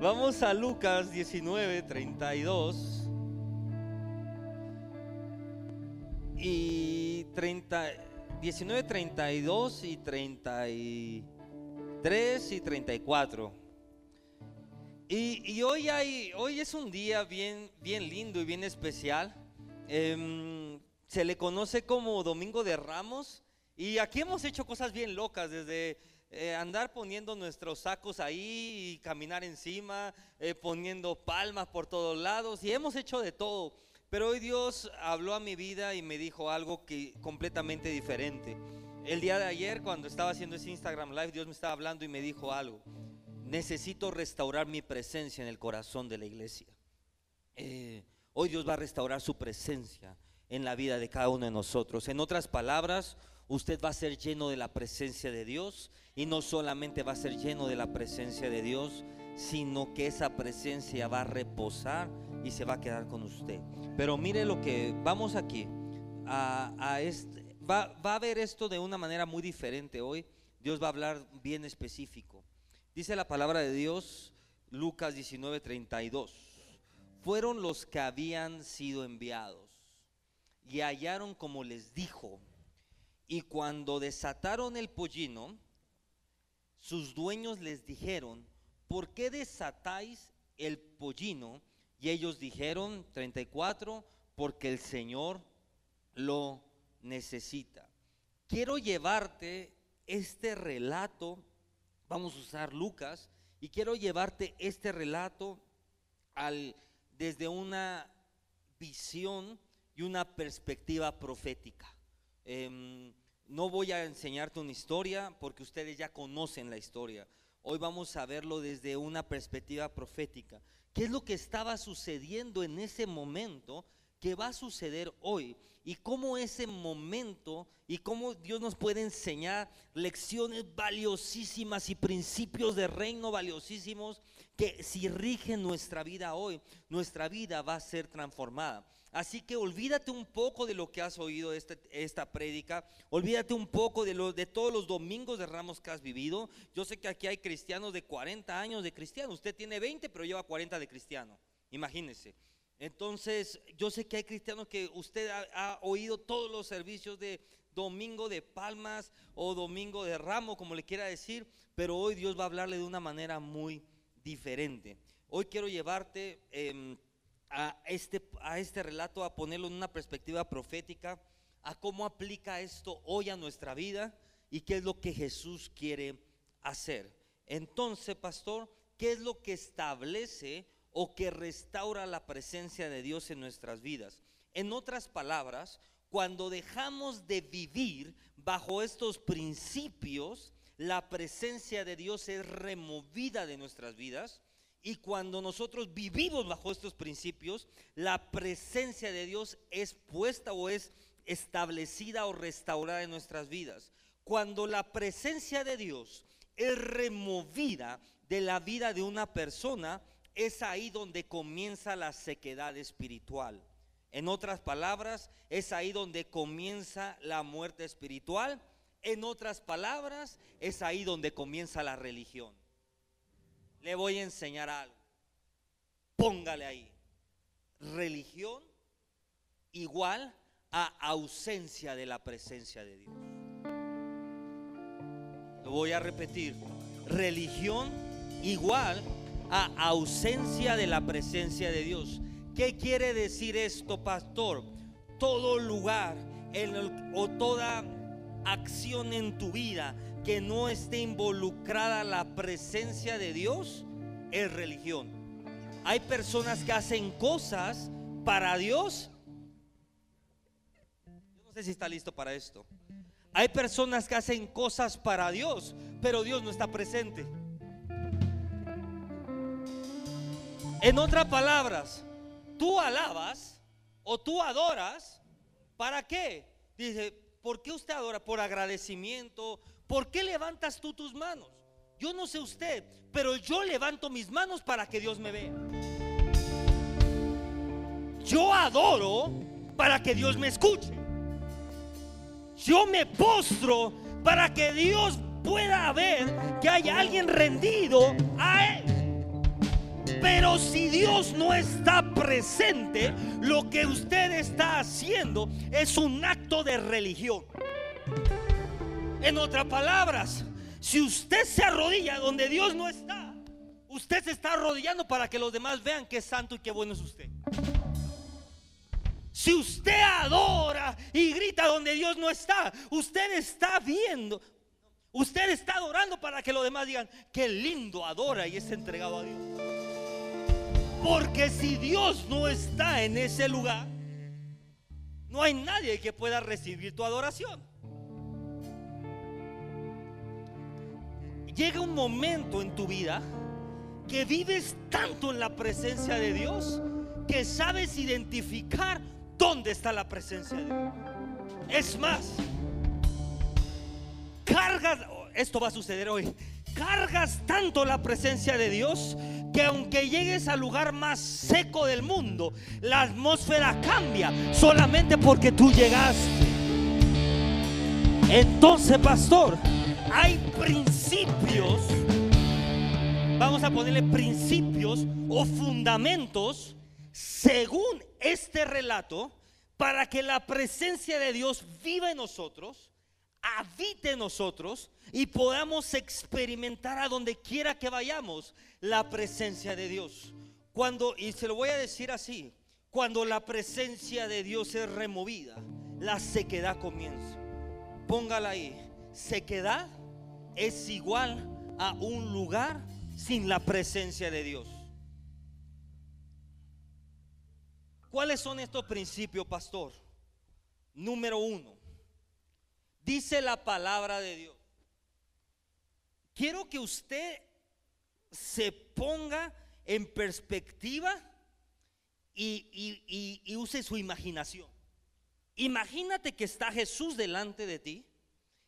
Vamos a Lucas 19, 32 y 30, 19, 32 y 33 y 34. Y, y hoy, hay, hoy es un día bien, bien lindo y bien especial. Em, se le conoce como Domingo de Ramos y aquí hemos hecho cosas bien locas desde eh, andar poniendo nuestros sacos ahí y caminar encima, eh, poniendo palmas por todos lados y hemos hecho de todo. Pero hoy Dios habló a mi vida y me dijo algo que completamente diferente. El día de ayer cuando estaba haciendo ese Instagram Live, Dios me estaba hablando y me dijo algo. Necesito restaurar mi presencia en el corazón de la iglesia. Eh, hoy Dios va a restaurar su presencia en la vida de cada uno de nosotros. En otras palabras, usted va a ser lleno de la presencia de Dios y no solamente va a ser lleno de la presencia de Dios, sino que esa presencia va a reposar y se va a quedar con usted. Pero mire lo que vamos aquí a, este, va, va a ver esto de una manera muy diferente hoy. Dios va a hablar bien específico. Dice la palabra de Dios, Lucas 19:32. Fueron los que habían sido enviados y hallaron como les dijo y cuando desataron el pollino, sus dueños les dijeron, ¿por qué desatáis el pollino? Y ellos dijeron, 34, porque el Señor lo necesita. Quiero llevarte este relato, vamos a usar Lucas, y quiero llevarte este relato al, desde una visión y una perspectiva profética. Em, no voy a enseñarte una historia porque ustedes ya conocen la historia. Hoy vamos a verlo desde una perspectiva profética. ¿Qué es lo que estaba sucediendo en ese momento que va a suceder hoy? Y cómo ese momento y cómo Dios nos puede enseñar lecciones valiosísimas y principios de reino valiosísimos que si rigen nuestra vida hoy, nuestra vida va a ser transformada. Así que olvídate un poco de lo que has oído este, esta prédica, olvídate un poco de, lo, de todos los domingos de ramos que has vivido. Yo sé que aquí hay cristianos de 40 años de cristiano, usted tiene 20 pero lleva 40 de cristiano, imagínese. Entonces, yo sé que hay cristianos que usted ha, oído todos los servicios de domingo de palmas o domingo de ramo, como le quiera decir, pero hoy Dios va a hablarle de una manera muy diferente. Hoy quiero llevarte... Em, a este, a este relato, a ponerlo en una perspectiva profética, a cómo aplica esto hoy a nuestra vida y qué es lo que Jesús quiere hacer. Entonces, pastor, ¿qué es lo que establece o que restaura la presencia de Dios en nuestras vidas? En otras palabras, cuando dejamos de vivir bajo estos principios, la presencia de Dios es removida de nuestras vidas y cuando nosotros vivimos bajo estos principios, la presencia de Dios es puesta o es establecida o restaurada en nuestras vidas. Cuando la presencia de Dios es removida de la vida de una persona, es ahí donde comienza la sequedad espiritual. En otras palabras, es ahí donde comienza la muerte espiritual. En otras palabras, es ahí donde comienza la religión le voy a enseñar algo. Póngale ahí. Religión igual a ausencia de la presencia de Dios. Lo voy a repetir. Religión igual a ausencia de la presencia de Dios. ¿Qué quiere decir esto, pastor? Todo lugar o toda acción en tu vida que no esté involucrada la presencia de Dios es religión. Hay personas que hacen cosas para Dios. Yo no sé si está listo para esto. Hay personas que hacen cosas para Dios, pero Dios no está presente. En otras palabras, tú alabas o tú adoras, ¿para qué? Dice, ¿por qué usted adora? Por agradecimiento, ¿Por qué levantas tú tus manos? Yo no sé usted, pero yo levanto mis manos para que Dios me vea. Yo adoro para que Dios me escuche. Yo me postro para que Dios pueda ver que hay alguien rendido a Él. Pero si Dios no está presente, lo que usted está haciendo es un acto de religión. En otras palabras, si usted se arrodilla donde Dios no está, usted se está arrodillando para que los demás vean es santo y que bueno es usted. Si usted adora y grita donde Dios no está, usted está viendo, usted está adorando para que los demás digan, qué lindo adora y es entregado a Dios. Porque si Dios no está en ese lugar, no hay nadie que pueda recibir tu adoración. Llega un momento en tu vida que vives tanto en la presencia de Dios que sabes identificar dónde está la presencia de Dios. Es más, cargas, esto va a suceder hoy, cargas tanto la presencia de Dios que aunque llegues al lugar más seco del mundo, la atmósfera cambia solamente porque tú llegaste. Entonces, pastor, hay principios, vamos a ponerle principios o fundamentos según este relato para que la presencia de Dios viva en nosotros, habite en nosotros y podamos experimentar a donde quiera que vayamos la presencia de Dios. Cuando, y se lo voy a decir así, cuando la presencia de Dios es removida, la sequedad comienza. Póngala ahí. Sequedad es igual a un lugar sin la presencia de Dios. ¿Cuáles son estos principios, pastor? Número uno, dice la palabra de Dios. Quiero que usted se ponga en perspectiva y, y use su imaginación. Imagínate que está Jesús delante de ti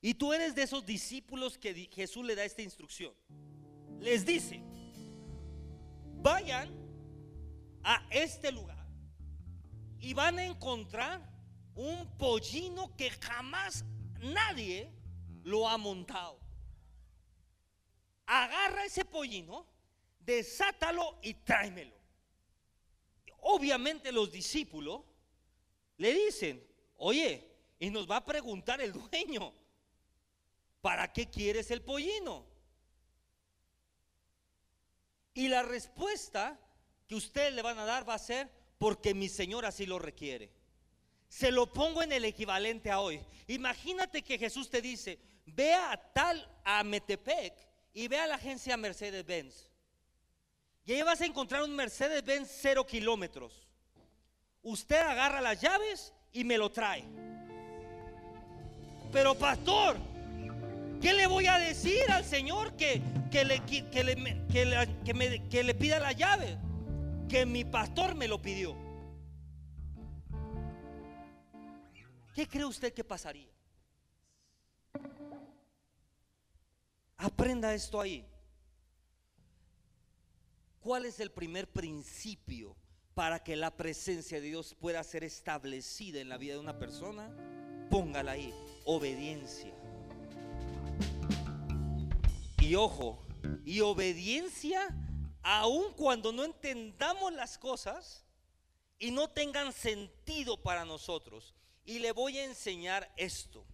y tú eres de esos discípulos que Jesús le da esta instrucción. Les dice, vayan a este lugar y van a encontrar un pollino que jamás nadie lo ha montado. Agarra ese pollino, desátalo y tráemelo. Obviamente los discípulos le dicen, oye, y nos va a preguntar el dueño, ¿para qué quieres el pollino? Y la respuesta que ustedes le van a dar va a ser, porque mi Señor así lo requiere. Se lo pongo en el equivalente a hoy. Imagínate que Jesús te dice, ve a tal a Metepec y ve a la agencia Mercedes-Benz. Y ahí vas a encontrar un Mercedes-Benz cero kilómetros. Usted agarra las llaves y me lo trae. Pero pastor, ¿qué le voy a decir al Señor que, que, le, que, le, que, me, que le pida la llave? Que mi pastor me lo pidió. ¿Qué cree usted que pasaría? Aprenda esto ahí. ¿Cuál es el primer principio para que la presencia de Dios pueda ser establecida en la vida de una persona? Póngala ahí, obediencia. Y ojo, y obediencia aun cuando no entendamos las cosas y no tengan sentido para nosotros. Y le voy a enseñar esto.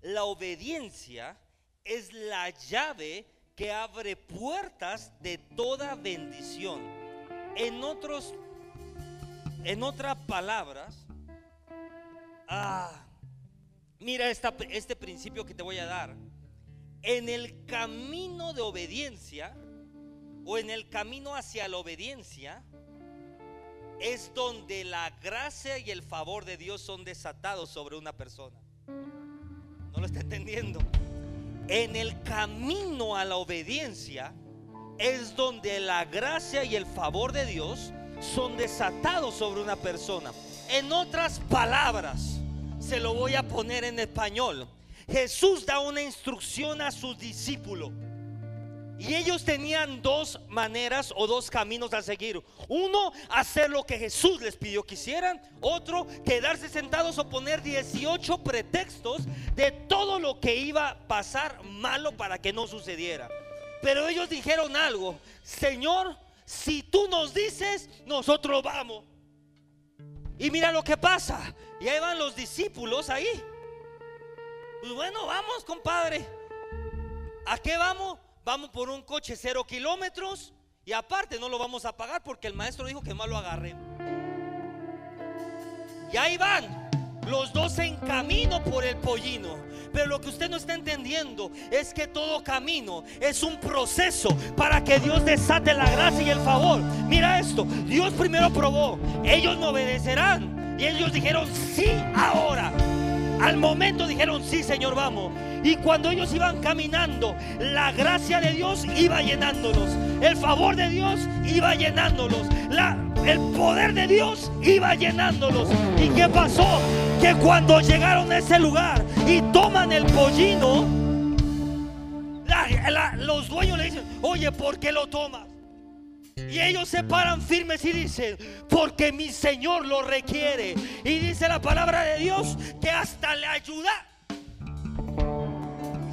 La obediencia es la llave que abre puertas de toda bendición. En otros, en otras palabras, ah, mira este principio que te voy a dar. En el camino de obediencia o en el camino hacia la obediencia es donde la gracia y el favor de Dios son desatados sobre una persona. ¿No lo está entendiendo? En el camino a la obediencia es donde la gracia y el favor de Dios son desatados sobre una persona. En otras palabras, se lo voy a poner en español. Jesús da una instrucción a sus discípulos Y ellos tenían dos maneras o dos caminos a seguir. Uno, hacer lo que Jesús les pidió que hicieran. Otro, quedarse sentados o poner 18 pretextos de todo lo que iba a pasar malo para que no sucediera. Pero ellos dijeron algo, Señor, si tú nos dices, nosotros vamos. Y mira lo que pasa. Y ahí van los discípulos ahí. Pues bueno, vamos, compadre. ¿A qué vamos? Vamos por un coche cero kilómetros y aparte no lo vamos a pagar porque el maestro dijo que más lo agarré. Y ahí van los dos en camino por el pollino. Pero lo que usted no está entendiendo es que todo camino es un proceso para que Dios desate la gracia y el favor. Mira esto, Dios primero probó, ellos no obedecerán. Y ellos dijeron, sí, ahora. Al momento dijeron, sí, Señor, vamos. Y cuando ellos iban caminando, la gracia de Dios iba llenándolos. El favor de Dios iba llenándolos. La, el poder de Dios iba llenándolos. ¿Y qué pasó? Que cuando llegaron a ese lugar y toman el pollino, los dueños le dicen, oye, ¿por qué lo tomas? Y ellos se paran firmes y dicen, porque mi Señor lo requiere. Y dice la palabra de Dios que hasta le ayuda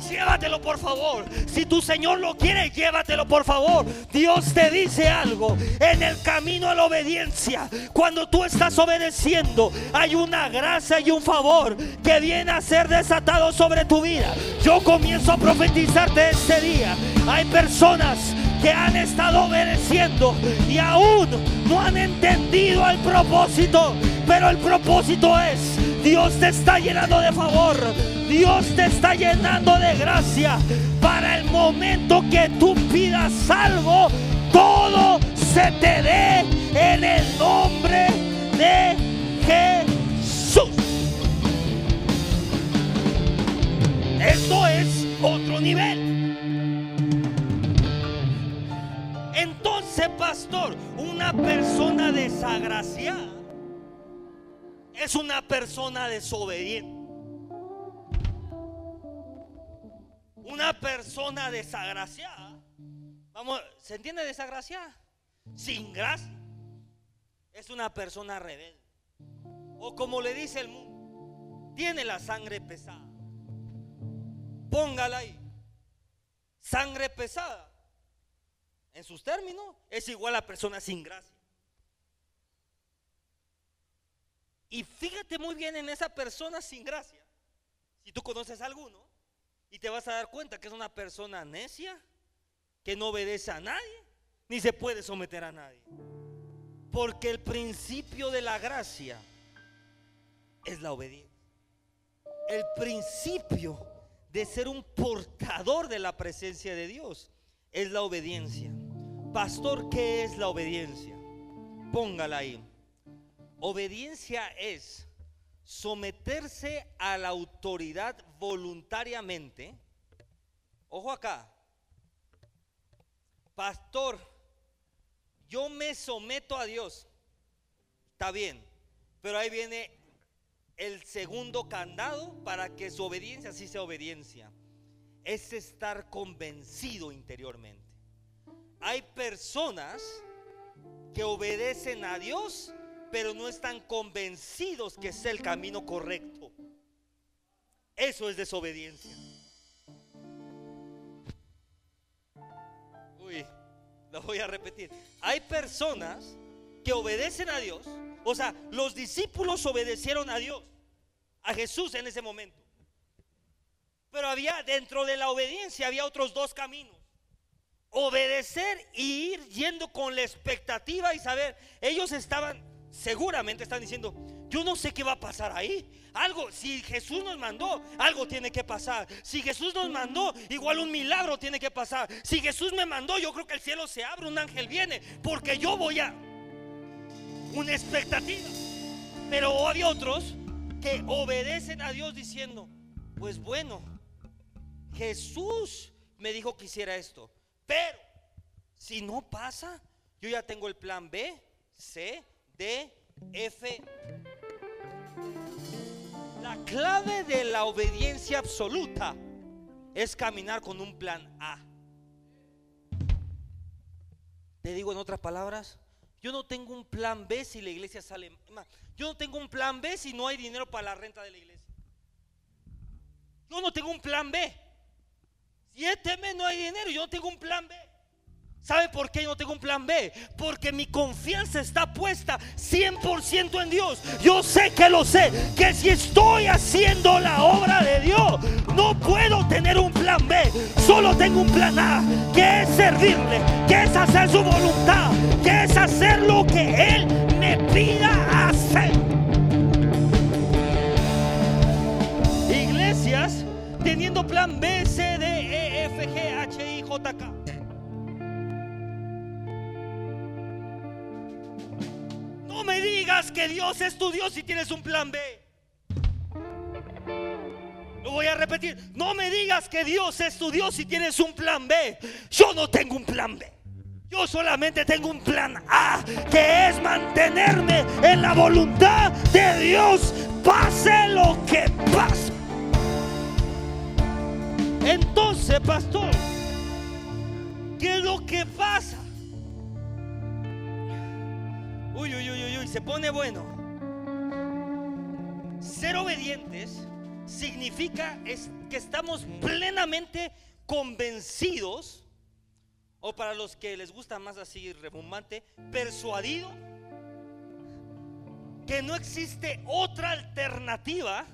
llévatelo por favor. Si tu Señor lo quiere, llévatelo por favor. Dios te dice algo. En el camino a la obediencia, cuando tú estás obedeciendo, hay una gracia y un favor que viene a ser desatado sobre tu vida. Yo comienzo a profetizarte este día. Hay personas que han estado obedeciendo y aún no han entendido el propósito. Pero el propósito es, Dios te está llenando de favor. Dios te está llenando de gracia para el momento que tú pidas algo, todo se te dé en el nombre de Jesús. Esto es otro nivel. Entonces, pastor, una persona desagraciada es una persona desobediente. Una persona desagraciada. Vamos, ¿se entiende desagraciada? Sin gracia. Es una persona rebelde. O como le dice el mundo, tiene la sangre pesada. Póngala ahí. Sangre pesada. En sus términos, es igual a persona sin gracia. Y fíjate muy bien en esa persona sin gracia. Si tú conoces a alguno, y te vas a dar cuenta que es una persona necia, que no obedece a nadie, ni se puede someter a nadie. Porque el principio de la gracia es la obediencia. El principio de ser un portador de la presencia de Dios es la obediencia. Pastor, ¿qué es la obediencia? Póngala ahí. Obediencia es someterse a la autoridad voluntariamente. Ojo acá, pastor, yo me someto a Dios. Está bien, pero ahí viene el segundo candado para que su obediencia sí sea obediencia. Es estar convencido interiormente. Hay personas que obedecen a Dios pero no están convencidos que es el camino correcto. Eso es desobediencia. Uy, lo voy a repetir. Hay personas que obedecen a Dios. O sea, los discípulos obedecieron a Dios, a Jesús en ese momento. Pero había dentro de la obediencia había otros dos caminos. Obedecer y ir yendo con la expectativa y saber, ellos estaban seguramente están diciendo, yo no sé qué va a pasar ahí. Algo, si Jesús nos mandó, algo tiene que pasar. Si Jesús nos mandó, igual un milagro tiene que pasar. Si Jesús me mandó, yo creo que el cielo se abre, un ángel viene, porque yo voy a una expectativa. Pero hay otros que obedecen a Dios diciendo, pues bueno, Jesús me dijo que hiciera esto, pero si no pasa, yo ya tengo el plan B, C, D, F. La clave de la obediencia absoluta es caminar con un plan A. Te digo en otras palabras, yo no tengo un plan B si la iglesia sale mal. Yo no tengo un plan B si no hay dinero para la renta de la iglesia. Yo no tengo un plan B. Si este mes no hay dinero, yo no tengo un plan B. ¿Sabe por qué no tengo un plan B? Porque mi confianza está puesta 100% en Dios. Yo sé que lo sé, que si estoy haciendo la obra de Dios, no puedo tener un plan B. Solo tengo un plan A, que es servirle, que es hacer su voluntad, que es hacer lo que Él me pida hacer. Iglesias teniendo plan B, C, D, No me digas que Dios es tu Dios si tienes un plan B. Lo voy a repetir. No me digas que Dios es tu Dios si tienes un plan B. Yo no tengo un plan B. Yo solamente tengo un plan A, que es mantenerme en la voluntad de Dios, pase lo que pase. Entonces, pastor, ¿qué es lo que pasa? Uy, uy, uy, uy, uy, se pone bueno. Ser obedientes significa es que estamos plenamente convencidos, o para los que les gusta más así rebumbante, persuadido, que no existe otra alternativa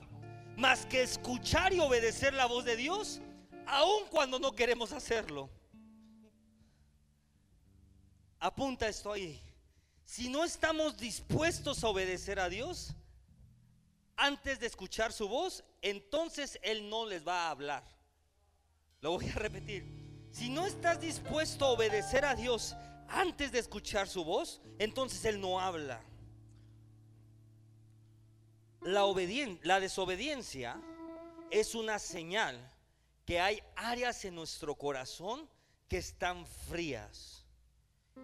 más que escuchar y obedecer la voz de Dios, aun cuando no queremos hacerlo. Apunta esto ahí. Si no estamos dispuestos a obedecer a Dios antes de escuchar su voz, entonces Él no les va a hablar. Lo voy a repetir. Si no estás dispuesto a obedecer a Dios antes de escuchar su voz, entonces Él no habla. La, la desobediencia es una señal que hay áreas en nuestro corazón que están frías.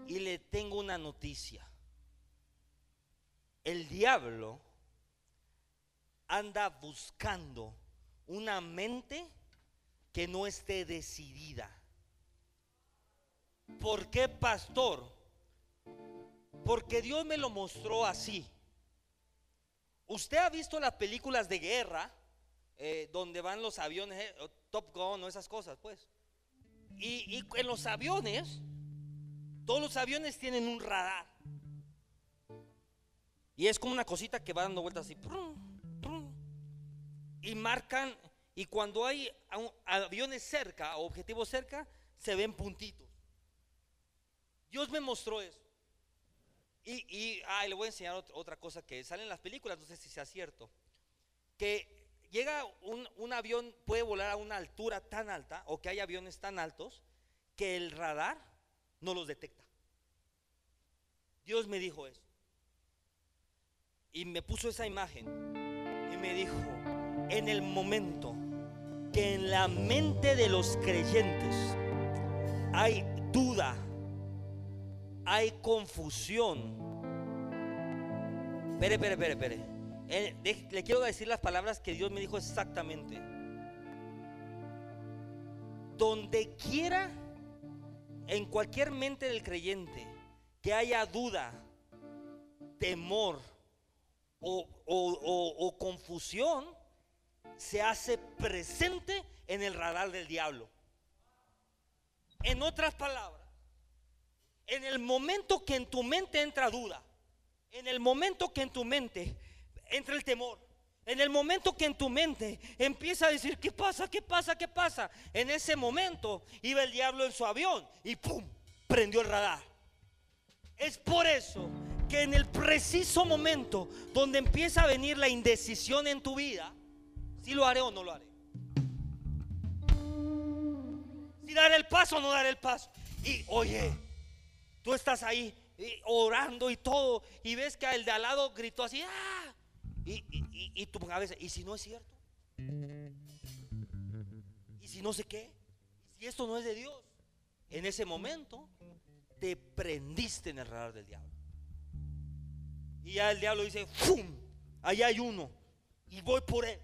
Y le tengo una noticia el diablo anda buscando una mente que no esté decidida. ¿Por qué, pastor? Porque Dios me lo mostró así. Usted ha visto las películas de guerra eh, donde van los aviones, eh, Top Gun o esas cosas, pues. Y, y en los aviones, todos los aviones tienen un radar. Y es como una cosita que va dando vueltas así. Y marcan, y cuando hay aviones cerca objetivos cerca, se ven puntitos. Dios me mostró eso. Y, le voy a enseñar otra cosa que sale en las películas, no sé si sea cierto. Que llega un avión, puede volar a una altura tan alta, o que hay aviones tan altos, que el radar no los detecta. Dios me dijo eso. Y me puso esa imagen y me dijo, en el momento que en la mente de los creyentes hay duda, hay confusión. Espere, espere, espere, espere. Le quiero decir las palabras que Dios me dijo exactamente. Donde quiera, en cualquier mente del creyente, que haya duda, temor, o, confusión se hace presente en el radar del diablo. En otras palabras, en el momento que en tu mente entra duda, en el momento que en tu mente entra el temor, en el momento que en tu mente empieza a decir, ¿qué pasa? ¿Qué pasa? ¿Qué pasa? En ese momento iba el diablo en su avión y ¡pum! prendió el radar. Es por eso que en el preciso momento donde empieza a venir la indecisión en tu vida, si lo haré o no lo haré. Si daré el paso o no daré el paso. Y oye, tú estás ahí orando y todo, y ves que el de al lado gritó así, ¡ah! Y, y, y, tu cabeza, ¿y si no es cierto? ¿Y si no sé qué? ¿Y si esto no es de Dios? En ese momento te prendiste en el radar del diablo. Y ya el diablo dice, ¡fum! Allá hay uno. Y voy por él.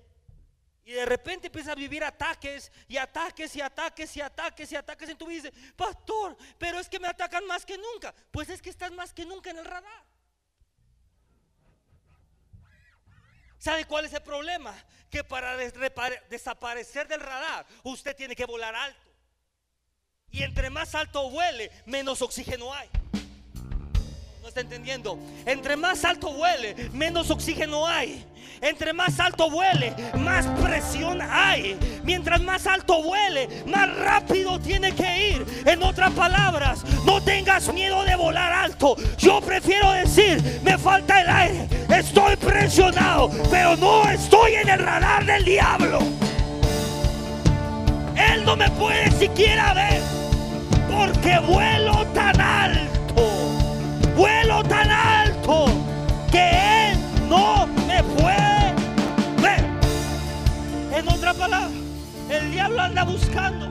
Y de repente empiezas a vivir ataques y ataques y ataques y ataques y ataques en tu vida. Dices, pastor, pero es que me atacan más que nunca. Pues es que estás más que nunca en el radar. ¿Sabe cuál es el problema? Que para desaparecer del radar, usted tiene que volar alto. Y entre más alto vuele, menos oxígeno hay entendiendo. Entre más alto vuele, menos oxígeno hay. Entre más alto vuele, más presión hay. Mientras más alto vuele, más rápido tiene que ir. En otras palabras, no tengas miedo de volar alto. Yo prefiero decir, me falta el aire. Estoy presionado, pero no estoy en el radar del diablo. Él no me puede siquiera ver porque vuelo tan alto vuelo tan alto que Él no me puede ver. En otra palabra, el diablo anda buscando.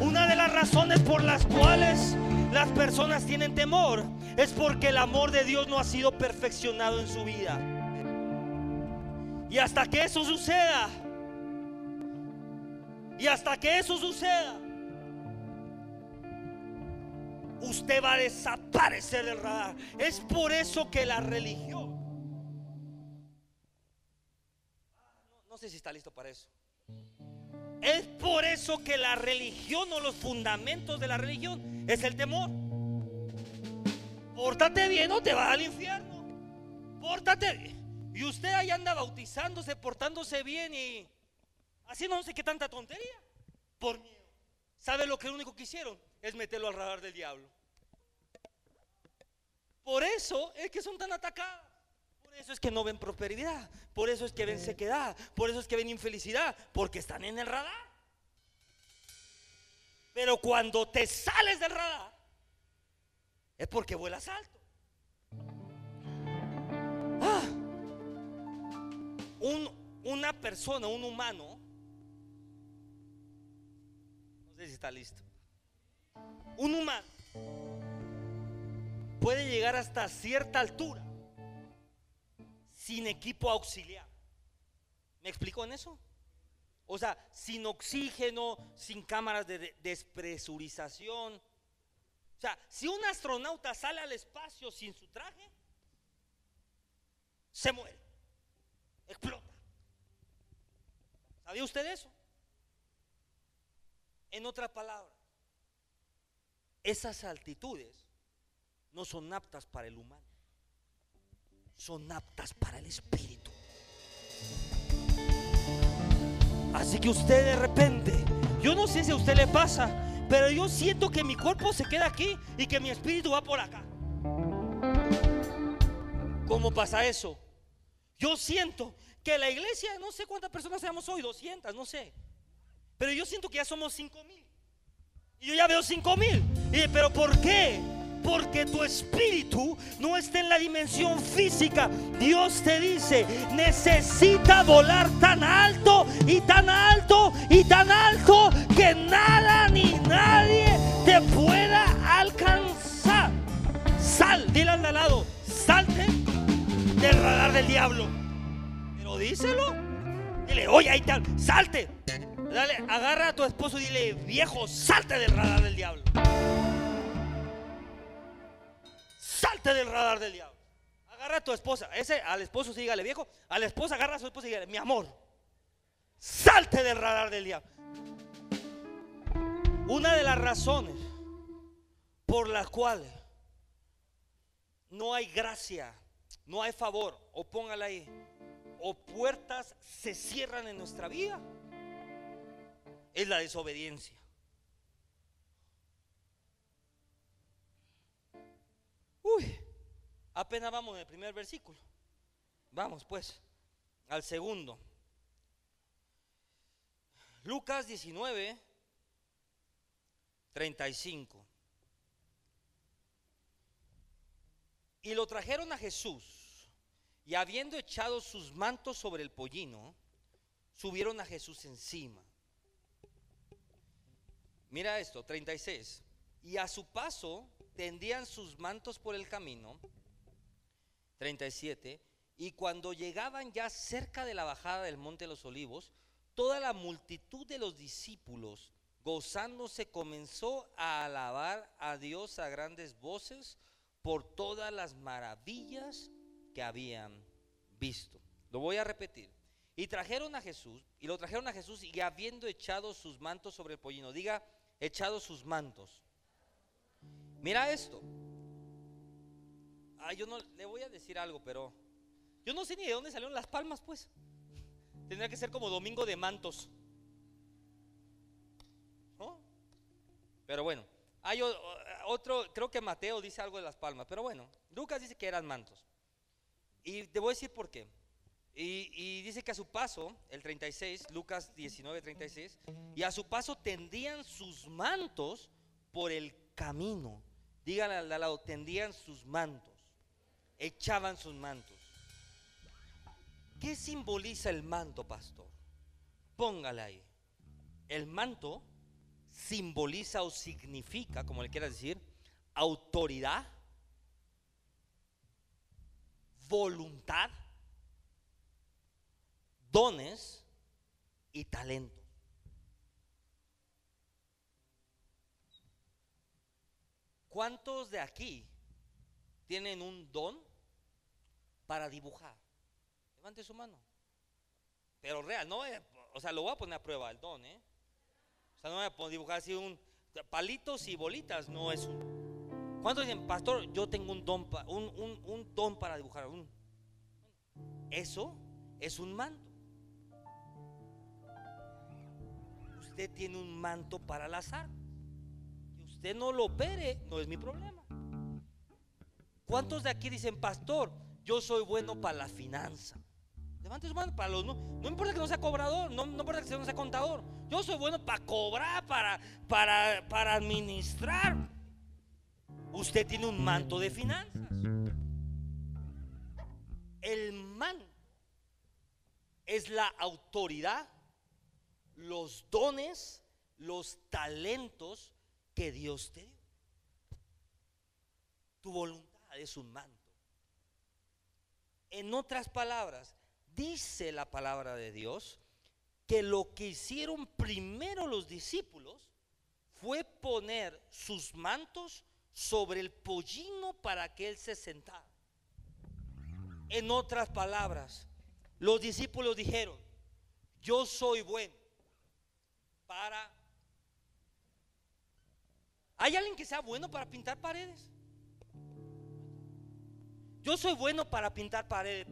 Una de las razones por las cuales las personas tienen temor es porque el amor de Dios no ha sido perfeccionado en su vida. Y hasta que eso suceda, y hasta que eso suceda, usted va a desaparecer del radar. Es por eso que la religión... No, sé si está listo para eso. Es por eso que la religión o los fundamentos de la religión es el temor. Pórtate bien o te vas al infierno. Pórtate bien. Y usted ahí anda bautizándose, portándose bien y haciendo no sé qué tanta tontería. Por miedo. ¿Sabe lo que lo único que hicieron? Es meterlo al radar del diablo. Por eso es que son tan atacados. Por eso es que no ven prosperidad. Por eso es que ven sequedad. Por eso es que ven infelicidad. Porque están en el radar. Pero cuando te sales del radar, es porque vuelas alto. Ah. una persona, un humano, no sé si está listo. Un humano puede llegar hasta cierta altura sin equipo auxiliar. ¿Me explico en eso? O sea, sin oxígeno, sin cámaras de despresurización. O sea, si un astronauta sale al espacio sin su traje, se muere, explota. ¿Sabía usted eso? En otras palabras, esas altitudes no son aptas para el humano, son aptas para el espíritu. Así que usted de repente, yo no sé si a usted le pasa, pero yo siento que mi cuerpo se queda aquí y que mi espíritu va por acá. ¿Cómo pasa eso? Yo siento que la iglesia, no sé cuántas personas seamos hoy, 200, no sé. Pero yo siento que ya somos 5 mil. Y yo ya veo 5 mil. Pero ¿por qué? porque tu espíritu no está en la dimensión física. Dios te dice, necesita volar tan alto y tan alto y tan alto que nada ni nadie te pueda alcanzar. Sal, dile al lado, salte del radar del diablo. Pero díselo. Dile, oye, ahí está, salte. Dale, agarra a tu esposo y dile, viejo, salte del radar del diablo. Salte del radar del diablo. Agarra a tu esposa. Ese al esposo sí dígale viejo. A la esposa agarra a su esposa y dígale, mi amor. Salte del radar del diablo. Una de las razones por las cuales no hay gracia, no hay favor, o póngala ahí, o puertas se cierran en nuestra vida, es la desobediencia. Uy, apenas vamos en el primer versículo. Vamos pues al segundo. Lucas 19, 35. Y lo trajeron a Jesús, y habiendo echado sus mantos sobre el pollino, subieron a Jesús encima. Mira esto, 36. Y a su paso tendían sus mantos por el camino. 37. Y cuando llegaban ya cerca de la bajada del monte de los olivos, toda la multitud de los discípulos, gozándose, comenzó a alabar a Dios a grandes voces por todas las maravillas que habían visto. Lo voy a repetir. Y trajeron a Jesús, y lo trajeron a Jesús, y habiendo echado sus mantos sobre el pollino, diga, echado sus mantos. Mira esto. Ah, yo no le voy a decir algo, pero yo no sé ni de dónde salieron las palmas, pues. Tendría que ser como domingo de mantos. Pero bueno, hay otro, creo que Mateo dice algo de las palmas, pero bueno, Lucas dice que eran mantos. Y te voy a decir por qué. Y, dice que a su paso, el 36, Lucas 19, 36, y a su paso tendían sus mantos por el camino. Díganle al lado, tendían sus mantos, echaban sus mantos. ¿Qué simboliza el manto, pastor? Póngale ahí. El manto simboliza o significa, como le quieras decir, autoridad, voluntad, dones y talento. ¿Cuántos de aquí tienen un don para dibujar? Levante su mano. Pero real, no, o sea, lo voy a poner a prueba el don, ¿eh? O sea, no voy a poner dibujar así un palitos y bolitas, no es un. ¿Cuántos dicen, pastor, yo tengo un don, un, un, don para dibujar? Un, eso es un manto. Tiene un manto para el azar. Que usted no lo opere, no es mi problema. ¿Cuántos de aquí dicen, pastor, yo soy bueno para la finanza? Levante su mano para los no. No importa que no sea cobrador, no, importa que no sea contador. Yo soy bueno para cobrar, para, para, para administrar. Usted tiene un manto de finanzas. El manto es la autoridad, los dones, los talentos que Dios te dio. Tu voluntad es un manto. En otras palabras, dice la palabra de Dios que lo que hicieron primero los discípulos fue poner sus mantos sobre el pollino para que él se sentara. En otras palabras, los discípulos dijeron, yo soy bueno para... ¿Hay alguien que sea bueno para pintar paredes? Yo soy bueno para pintar paredes,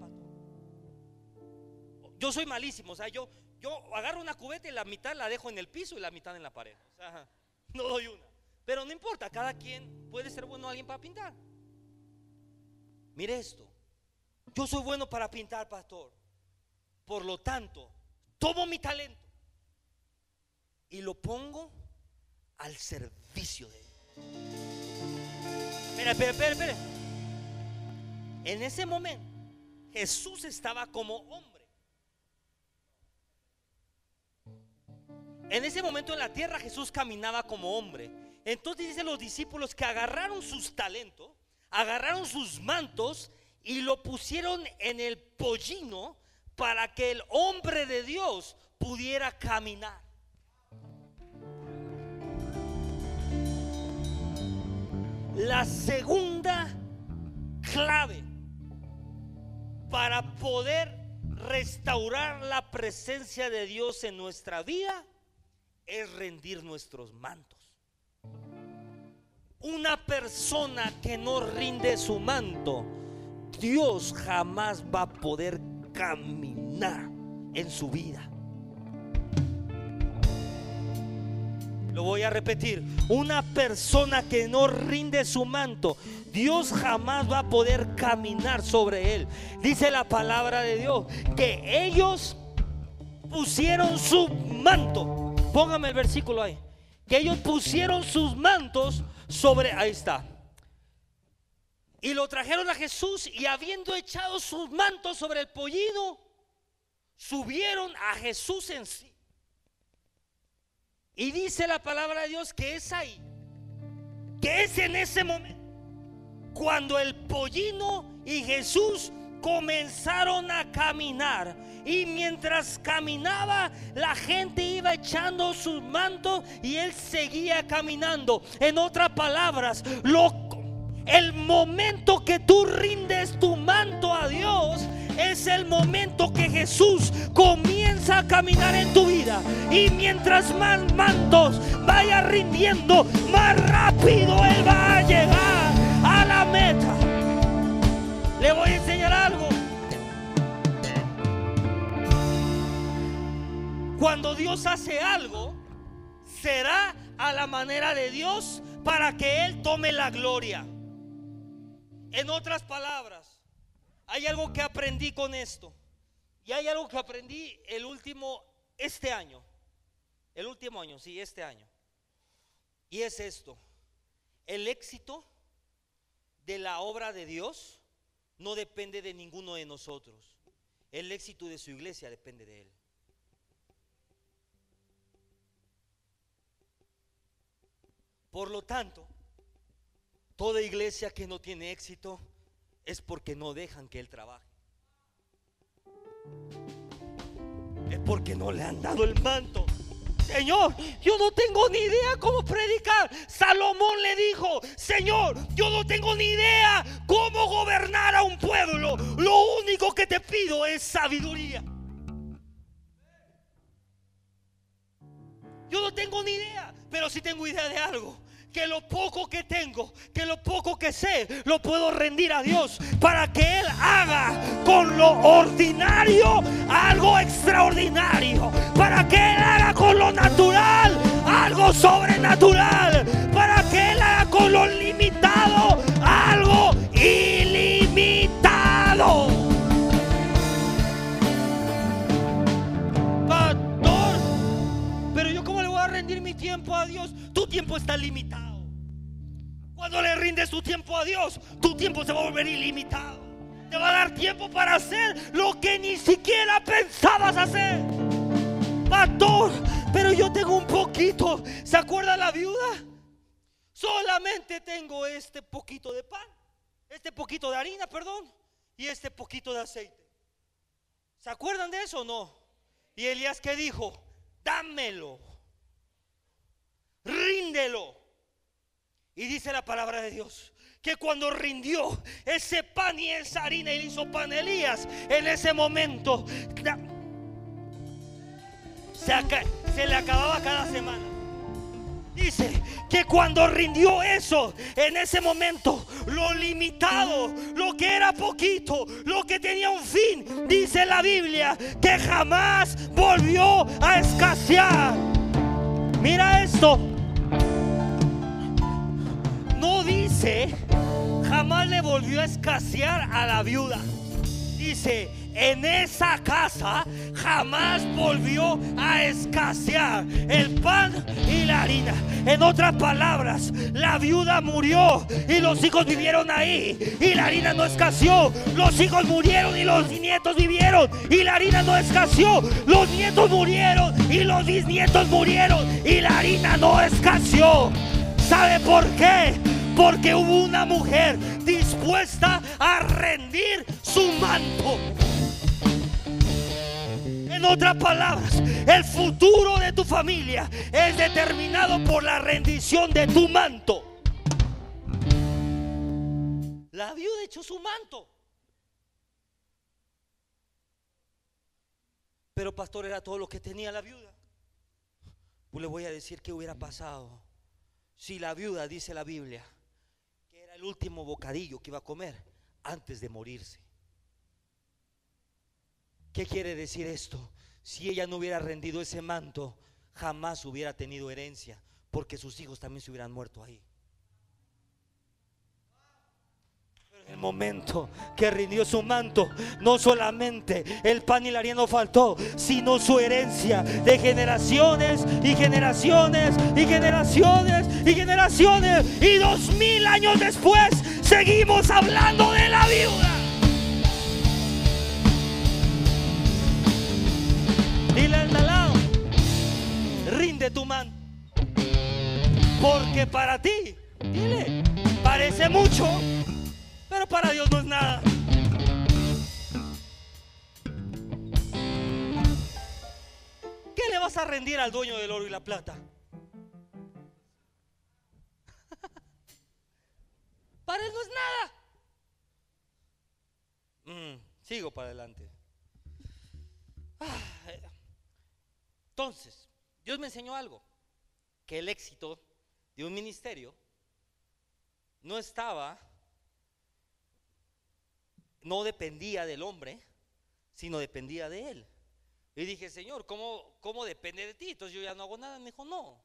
yo soy malísimo, o sea, yo, yo agarro una cubeta y la mitad la dejo en el piso y la mitad en la pared. No doy una. Pero no importa, cada quien puede ser bueno alguien para pintar. Mire esto. Yo soy bueno para pintar, pastor. Por lo tanto, tomo mi talento y lo pongo al servicio de él. Espera, espera, espera, espera. En ese momento, Jesús estaba como hombre. En ese momento en la tierra Jesús caminaba como hombre. Entonces dicen los discípulos que agarraron sus talentos, agarraron sus mantos y lo pusieron en el pollino para que el hombre de Dios pudiera caminar. La segunda clave para poder restaurar la presencia de Dios en nuestra vida es rendir nuestros mantos. Una persona que no rinde su manto, Dios jamás va a poder caminar en su vida. Lo voy a repetir. Una persona que no rinde su manto, Dios jamás va a poder caminar sobre él. Dice la palabra de Dios que ellos pusieron su manto Póngame el versículo ahí. Que ellos pusieron sus mantos sobre, ahí está. Y lo trajeron a Jesús y habiendo echado sus mantos sobre el pollino, subieron a Jesús en sí. Y dice la palabra de Dios que es ahí, que es en ese momento, cuando el pollino y Jesús comenzaron a caminar. Y mientras caminaba, la gente iba echando sus mantos y él seguía caminando. En otras palabras, lo, el momento que tú rindes tu manto a Dios es el momento que Jesús comienza a caminar en tu vida. Y mientras más mantos vaya rindiendo, más rápido Él va a llegar a la meta. Le voy a enseñar algo. Cuando Dios hace algo, será a la manera de Dios para que Él tome la gloria. En otras palabras, hay algo que aprendí con esto. Y hay algo que aprendí el último, este año. El último año, sí, este año. Y es esto. El éxito de la obra de Dios no depende de ninguno de nosotros. El éxito de su iglesia depende de Él. Por lo tanto, toda iglesia que no tiene éxito es porque no dejan que Él trabaje. Es porque no le han dado el manto. Señor, yo no tengo ni idea cómo predicar. Salomón le dijo, Señor, yo no tengo ni idea cómo gobernar a un pueblo. Lo único que te pido es sabiduría. Yo no tengo ni idea, pero sí tengo idea de algo que lo poco que tengo, que lo poco que sé, lo puedo rendir a Dios para que Él haga con lo ordinario algo extraordinario, para que Él haga con lo natural algo sobrenatural, para que Él haga con lo limitado algo ilimitado. Pastor, pero yo cómo le voy a rendir mi tiempo a Dios tu tiempo está limitado. Cuando le rindes tu tiempo a Dios, tu tiempo se va a volver ilimitado. Te va a dar tiempo para hacer lo que ni siquiera pensabas hacer. Pastor, pero yo tengo un poquito. ¿Se acuerda la viuda? Solamente tengo este poquito de pan, este poquito de harina, perdón, y este poquito de aceite. ¿Se acuerdan de eso o no? Y Elías que dijo, dámelo ríndelo. Y dice la palabra de Dios que cuando rindió ese pan y esa harina y hizo pan Elías, en ese momento se, se le acababa cada semana. Dice que cuando rindió eso, en ese momento, lo limitado, lo que era poquito, lo que tenía un fin, dice la Biblia, que jamás volvió a escasear. Mira esto, jamás le volvió a escasear a la viuda. Dice, en esa casa jamás volvió a escasear el pan y la harina. En otras palabras, la viuda murió y los hijos vivieron ahí y la harina no escaseó. Los hijos murieron y los nietos vivieron y la harina no escaseó. Los nietos murieron y los bisnietos murieron y la harina no escaseó. ¿Sabe por qué? Porque hubo una mujer dispuesta a rendir su manto. En otras palabras, el futuro de tu familia es determinado por la rendición de tu manto. La viuda echó su manto. Pero pastor era todo lo que tenía la viuda. Pues le voy a decir qué hubiera pasado si la viuda, dice la Biblia, el último bocadillo que iba a comer antes de morirse. ¿Qué quiere decir esto? Si ella no hubiera rendido ese manto, jamás hubiera tenido herencia, porque sus hijos también se hubieran muerto ahí. El momento que rindió su manto, no solamente el pan y la harina no faltó, sino su herencia de generaciones y generaciones y generaciones y generaciones. Y dos mil años después seguimos hablando de la viuda. Dile al lado, rinde tu manto. Porque para ti, dile, parece mucho pero para Dios no es nada. ¿Qué le vas a rendir al dueño del oro y la plata? para él no es nada. Mm, sigo para adelante. Ah, eh, entonces, Dios me enseñó algo, que el éxito de un ministerio no estaba no dependía del hombre, sino dependía de él. Y dije, Señor, ¿cómo, ¿cómo depende de ti? Entonces yo ya no hago nada. Me dijo, no,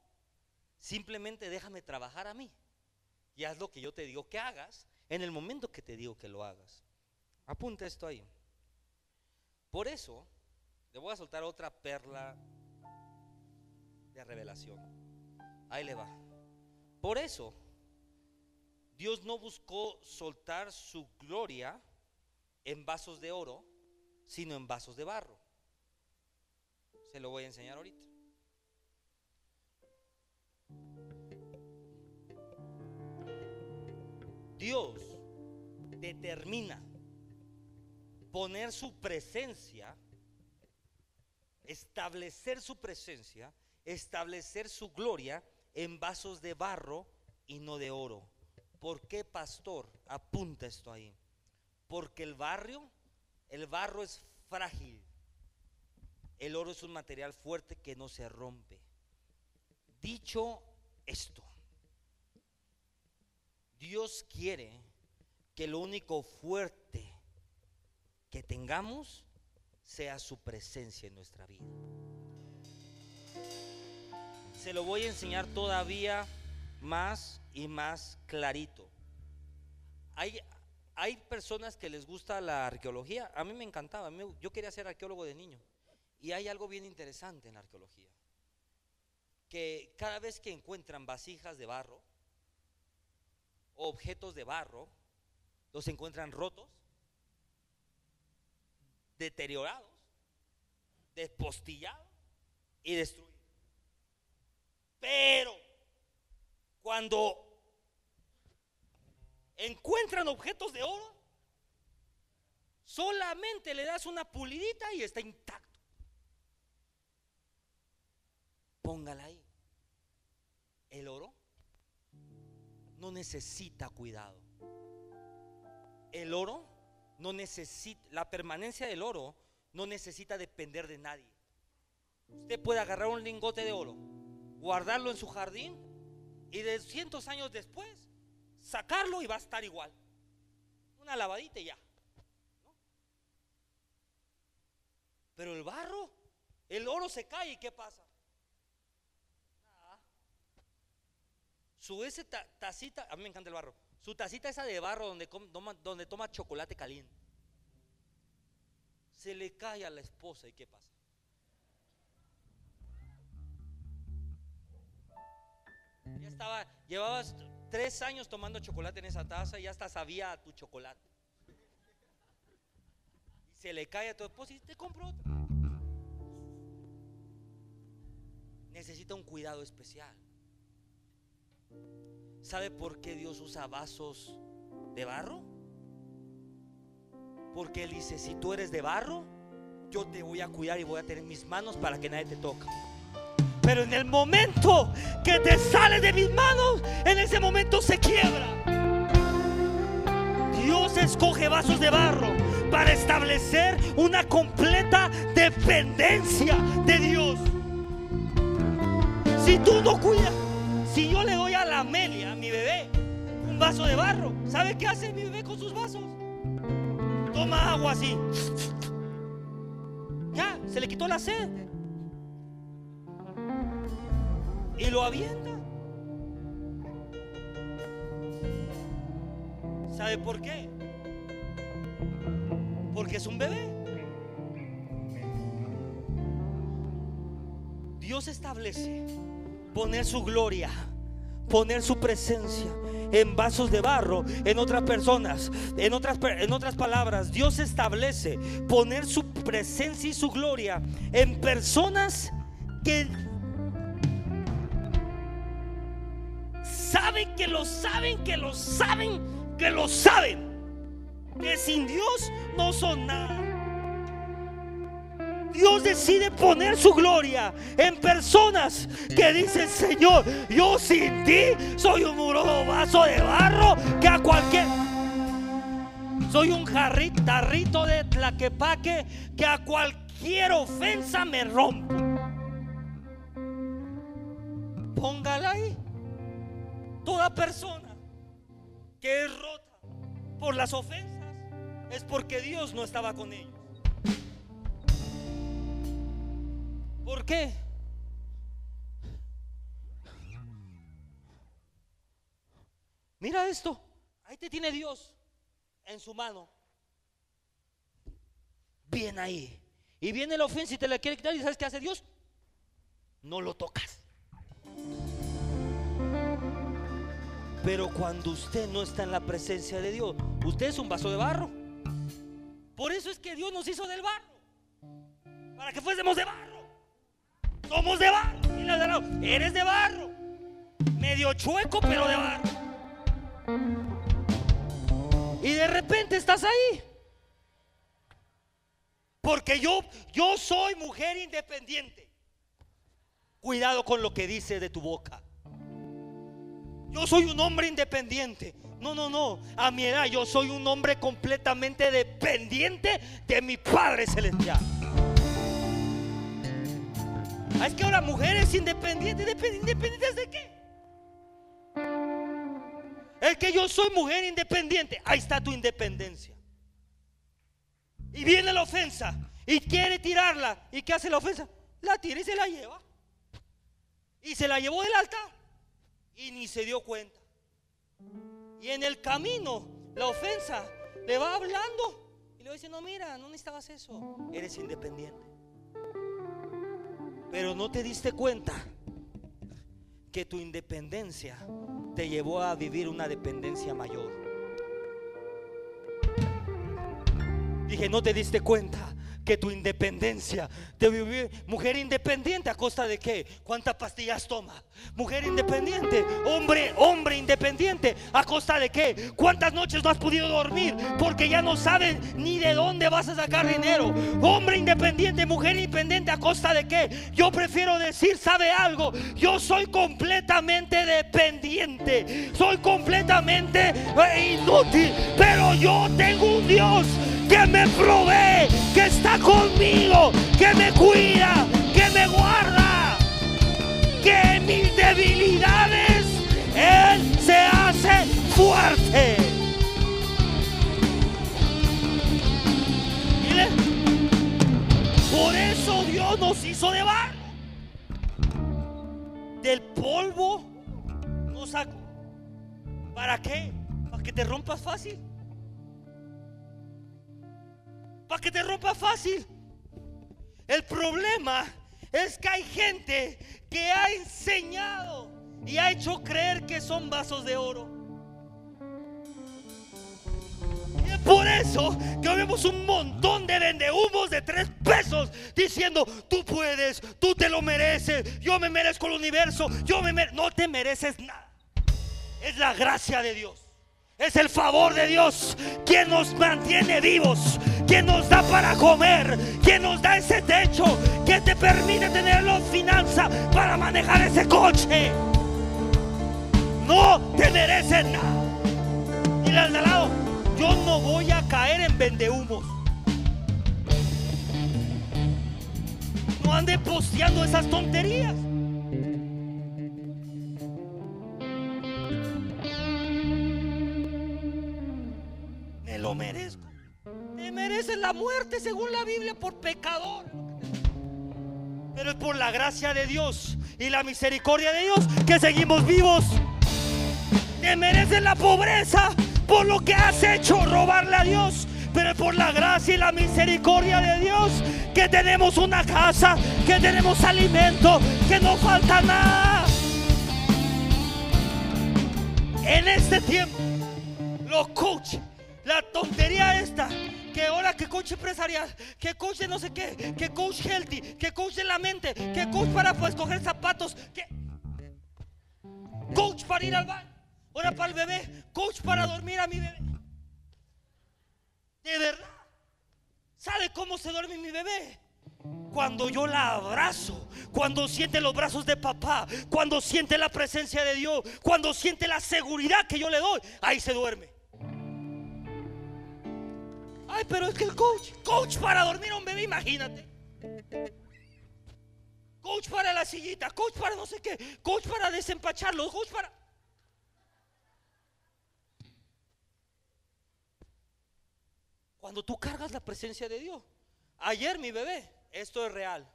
simplemente déjame trabajar a mí. Y haz lo que yo te digo que hagas en el momento que te digo que lo hagas. Apunta esto ahí. Por eso, le voy a soltar otra perla de revelación. Ahí le va. Por eso, Dios no buscó soltar su gloria en vasos de oro, sino en vasos de barro. Se lo voy a enseñar ahorita. Dios determina poner su presencia, establecer su presencia, establecer su gloria en vasos de barro y no de oro. ¿Por qué, pastor? Apunta esto ahí. Porque el barrio, el barro es frágil. El oro es un material fuerte que no se rompe. Dicho esto, Dios quiere que lo único fuerte que tengamos sea su presencia en nuestra vida. Se lo voy a enseñar todavía más y más clarito. Hay, hay personas que les gusta la arqueología. A mí me encantaba. yo quería ser arqueólogo de niño. Y hay algo bien interesante en la arqueología. Que cada vez que encuentran vasijas de barro, o objetos de barro, los encuentran rotos, deteriorados, despostillados y destruidos. Pero cuando encuentran objetos de oro, solamente le das una pulidita y está intacto. Póngala ahí. El oro no necesita cuidado. El oro no necesita, la permanencia del oro no necesita depender de nadie. Usted puede agarrar un lingote de oro, guardarlo en su jardín y de cientos años después sacarlo y va a estar igual. Una lavadita y ya. Pero el barro, el oro se cae y ¿qué pasa? Su ese tacita, a mí me encanta el barro, su tacita esa de barro donde, donde toma chocolate caliente. Se le cae a la esposa y ¿qué pasa? Ya estaba, llevabas tres años tomando chocolate en esa taza y hasta sabía tu chocolate. Y se le cae a tu esposa y te compro otra. Necesita un cuidado especial. ¿Sabe por qué Dios usa vasos de barro? Porque Él dice, si tú eres de barro, yo te voy a cuidar y voy a tener mis manos para que nadie te toque. Pero en el momento que te sale de mis manos, en ese momento se quiebra. Dios escoge vasos de barro para establecer una completa dependencia de Dios. Si tú no cuidas, si yo le doy a la Amelia, a mi bebé, un vaso de barro, ¿sabe qué hace mi bebé con sus vasos? Toma agua así. Ya, se le quitó la sed y lo avienta. ¿Sabe por qué? Porque es un bebé. Dios establece poner su gloria, poner su presencia en vasos de barro, en otras personas, en otras, en otras palabras, Dios establece poner su presencia y su gloria en personas que saben que lo saben, que lo saben, que lo saben. Que sin Dios no son nada. Dios decide poner su gloria en personas que dicen, Señor, yo sin ti soy un muro vaso de barro que a cualquier... Soy un jarrito, tarrito de tlaquepaque que a cualquier ofensa me rompo. Póngala. Toda persona que es rota por las ofensas es porque Dios no estaba con ellos. ¿Por qué? Mira esto. Ahí te tiene Dios en su mano. Bien ahí. Y viene la ofensa y te la quiere quitar. ¿Y sabes qué hace Dios? No lo tocas. Pero cuando usted no está en la presencia de Dios, usted es un vaso de barro. Por eso es que Dios nos hizo del barro. Para que fuésemos de barro. Somos de barro. Eres de barro. Medio chueco, pero de barro. Y de repente estás ahí. Porque yo, yo soy mujer independiente. Cuidado con lo que dice de tu boca. Yo soy un hombre independiente. No, no, no. A mi edad yo soy un hombre completamente dependiente de mi Padre Celestial. Ah, es que ahora mujeres independientes, independientes de qué? Es que yo soy mujer independiente. Ahí está tu independencia. Y viene la ofensa y quiere tirarla. ¿Y qué hace la ofensa? La tira y se la lleva. Y se la llevó del altar y ni se dio cuenta. Y en el camino, la ofensa le va hablando y le dice, no, mira, no necesitabas eso, eres independiente. Pero no te diste cuenta que tu independencia te llevó a vivir una dependencia mayor. Dije, no te diste cuenta que tu independencia. De vivir, mujer independiente a costa de qué, cuántas pastillas toma, mujer independiente, hombre, hombre independiente a costa de qué, cuántas noches no has podido dormir porque ya no sabes ni de dónde vas a sacar dinero, hombre independiente, mujer independiente a costa de qué, yo prefiero decir, sabe algo, yo soy completamente dependiente, soy completamente eh, inútil, pero yo tengo un Dios que me provee, que está conmigo, que me cuida, que me guarda, que en mis debilidades Él se hace fuerte. Mire, por eso Dios nos hizo de barro. Del polvo nos sacó. ¿Para qué? ¿Para que te rompas fácil? Para que te rompa fácil. El problema es que hay gente que ha enseñado y ha hecho creer que son vasos de oro. Y es por eso que vemos un montón de vendehumos de tres pesos diciendo, tú puedes, tú te lo mereces, yo me merezco el universo, yo me no te mereces nada. Es la gracia de Dios. Es el favor de Dios quien nos mantiene vivos, quien nos da para comer, quien nos da ese techo, que te permite tener la finanzas para manejar ese coche. No te mereces nada. Y al lado, yo no voy a caer en vendehumos. No ande posteando esas tonterías. Merezco. Te mereces la muerte según la Biblia por pecador. Pero es por la gracia de Dios y la misericordia de Dios que seguimos vivos. Te mereces la pobreza por lo que has hecho, robarle a Dios. Pero es por la gracia y la misericordia de Dios que tenemos una casa, que tenemos alimento, que no falta nada. En este tiempo, los coaches la tontería esta, que ahora que coach empresarial, que coach de no sé qué, que coach healthy, que coach de la mente, que coach para pues, escoger zapatos, que coach para ir al baño, ahora para el bebé, coach para dormir a mi bebé. De verdad, ¿sabe cómo se duerme mi bebé? cuando yo la abrazo, cuando siente los brazos de papá, cuando siente la presencia de Dios, cuando siente la seguridad que yo le doy, ahí se duerme. Pero es que el coach, coach para dormir a un bebé, imagínate. Coach para la sillita, coach para no sé qué, coach para desempacharlo, coach para... Cuando tú cargas la presencia de Dios. Ayer mi bebé, esto es real.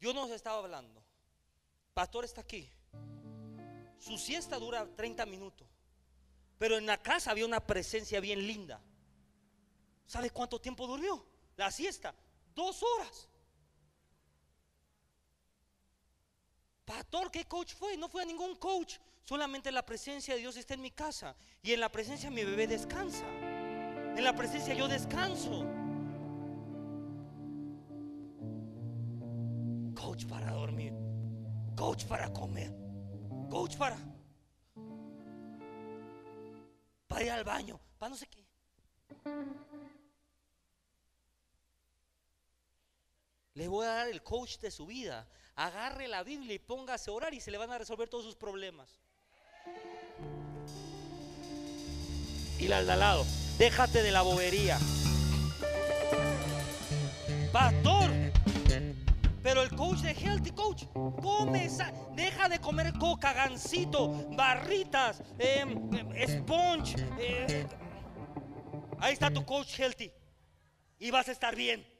Yo nos estaba hablando. Pastor está aquí. Su siesta dura 30 minutos. Pero en la casa había una presencia bien linda. ¿Sabe cuánto tiempo durmió? La siesta. Dos horas. Pastor, ¿qué coach fue? No fue a ningún coach. Solamente la presencia de Dios está en mi casa. Y en la presencia mi bebé descansa. En la presencia yo descanso. Coach para dormir. Coach para comer. Coach para... Para ir al baño. Para no sé qué. Le voy a dar el coach de su vida. Agarre la Biblia y póngase a orar y se le van a resolver todos sus problemas. Y la al lado, déjate de la bobería. Pastor, pero el coach de Healthy Coach, come, deja de comer coca, gansito, barritas, em, sponge. Eh. ahí está tu coach Healthy. Y vas a estar bien.